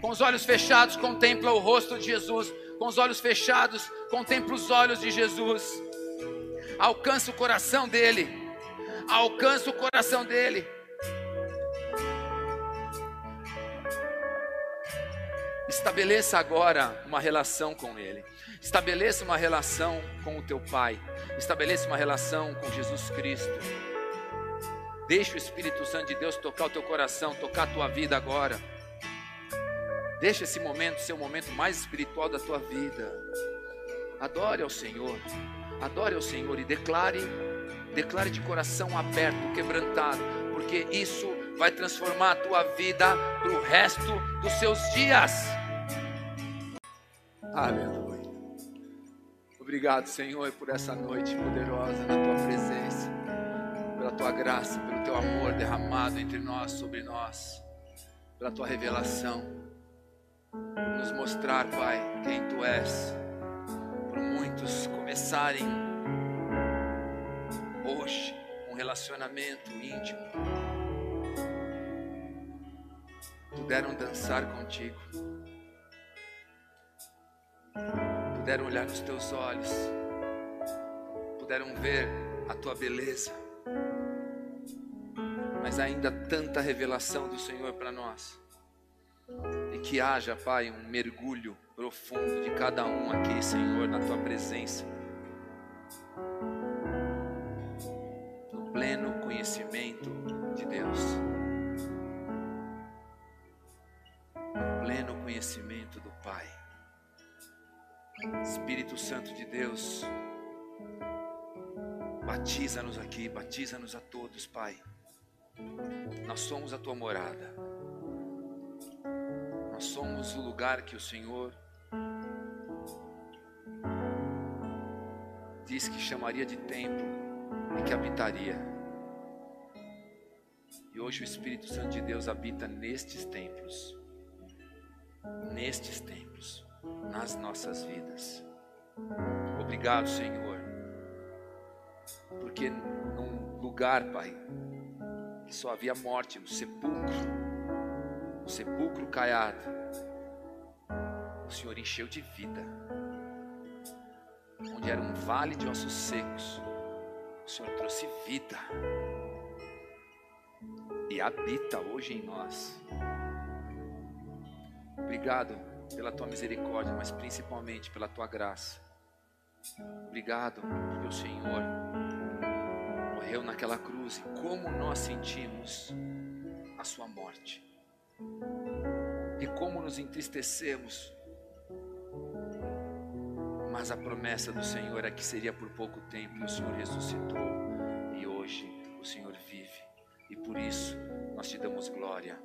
Com os olhos fechados, contempla o rosto de Jesus. Com os olhos fechados, contempla os olhos de Jesus. Alcança o coração dele. Alcança o coração dele. Estabeleça agora uma relação com ele. Estabeleça uma relação com o teu pai. Estabeleça uma relação com Jesus Cristo. Deixa o Espírito Santo de Deus tocar o teu coração, tocar a tua vida agora. Deixa esse momento ser o momento mais espiritual da tua vida. Adore ao Senhor. Adore ao Senhor e declare, declare de coração aberto, quebrantado, porque isso vai transformar a tua vida para o resto dos seus dias. Aleluia. Obrigado, Senhor, por essa noite poderosa na tua presença, pela tua graça, pelo teu amor derramado entre nós, sobre nós, pela tua revelação, por nos mostrar, Pai, quem tu és, por muitos começarem hoje um relacionamento íntimo, puderam dançar contigo puderam olhar nos teus olhos, puderam ver a tua beleza, mas ainda tanta revelação do Senhor para nós. E que haja, Pai, um mergulho profundo de cada um aqui, Senhor, na tua presença. No pleno conhecimento de Deus. No pleno conhecimento. Espírito Santo de Deus, batiza-nos aqui, batiza-nos a todos, Pai. Nós somos a tua morada, nós somos o lugar que o Senhor diz que chamaria de templo e que habitaria. E hoje o Espírito Santo de Deus habita nestes templos, nestes templos nas nossas vidas. Obrigado, Senhor, porque num lugar, Pai, que só havia morte, no sepulcro, no sepulcro caiado, o Senhor encheu de vida, onde era um vale de ossos secos, o Senhor trouxe vida, e habita hoje em nós. Obrigado pela tua misericórdia, mas principalmente pela tua graça. Obrigado porque o Senhor morreu naquela cruz e como nós sentimos a sua morte. E como nos entristecemos. Mas a promessa do Senhor é que seria por pouco tempo e o Senhor ressuscitou. E hoje o Senhor vive. E por isso nós te damos glória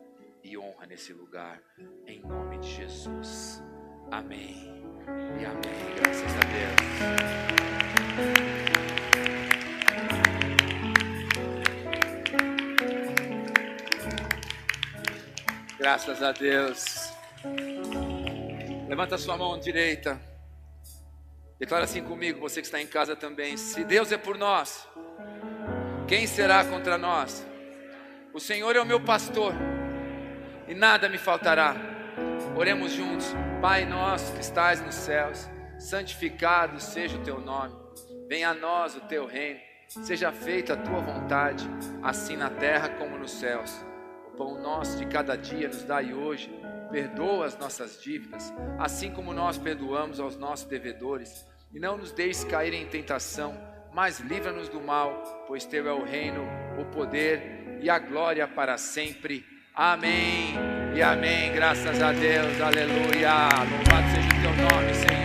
e honra nesse lugar, em nome de Jesus. Amém e amém. Graças a Deus. Graças a Deus. Levanta sua mão direita. Declara assim comigo, você que está em casa também. Se Deus é por nós, quem será contra nós? O Senhor é o meu pastor e nada me faltará. Oremos juntos. Pai nosso que estás nos céus, santificado seja o teu nome. Venha a nós o teu reino. Seja feita a tua vontade, assim na terra como nos céus. O pão nosso de cada dia nos dai hoje. Perdoa as nossas dívidas, assim como nós perdoamos aos nossos devedores. E não nos deixes cair em tentação, mas livra-nos do mal, pois teu é o reino, o poder e a glória para sempre. Amém e amém. Graças a Deus. Aleluia. Louvado seja o teu nome, Senhor.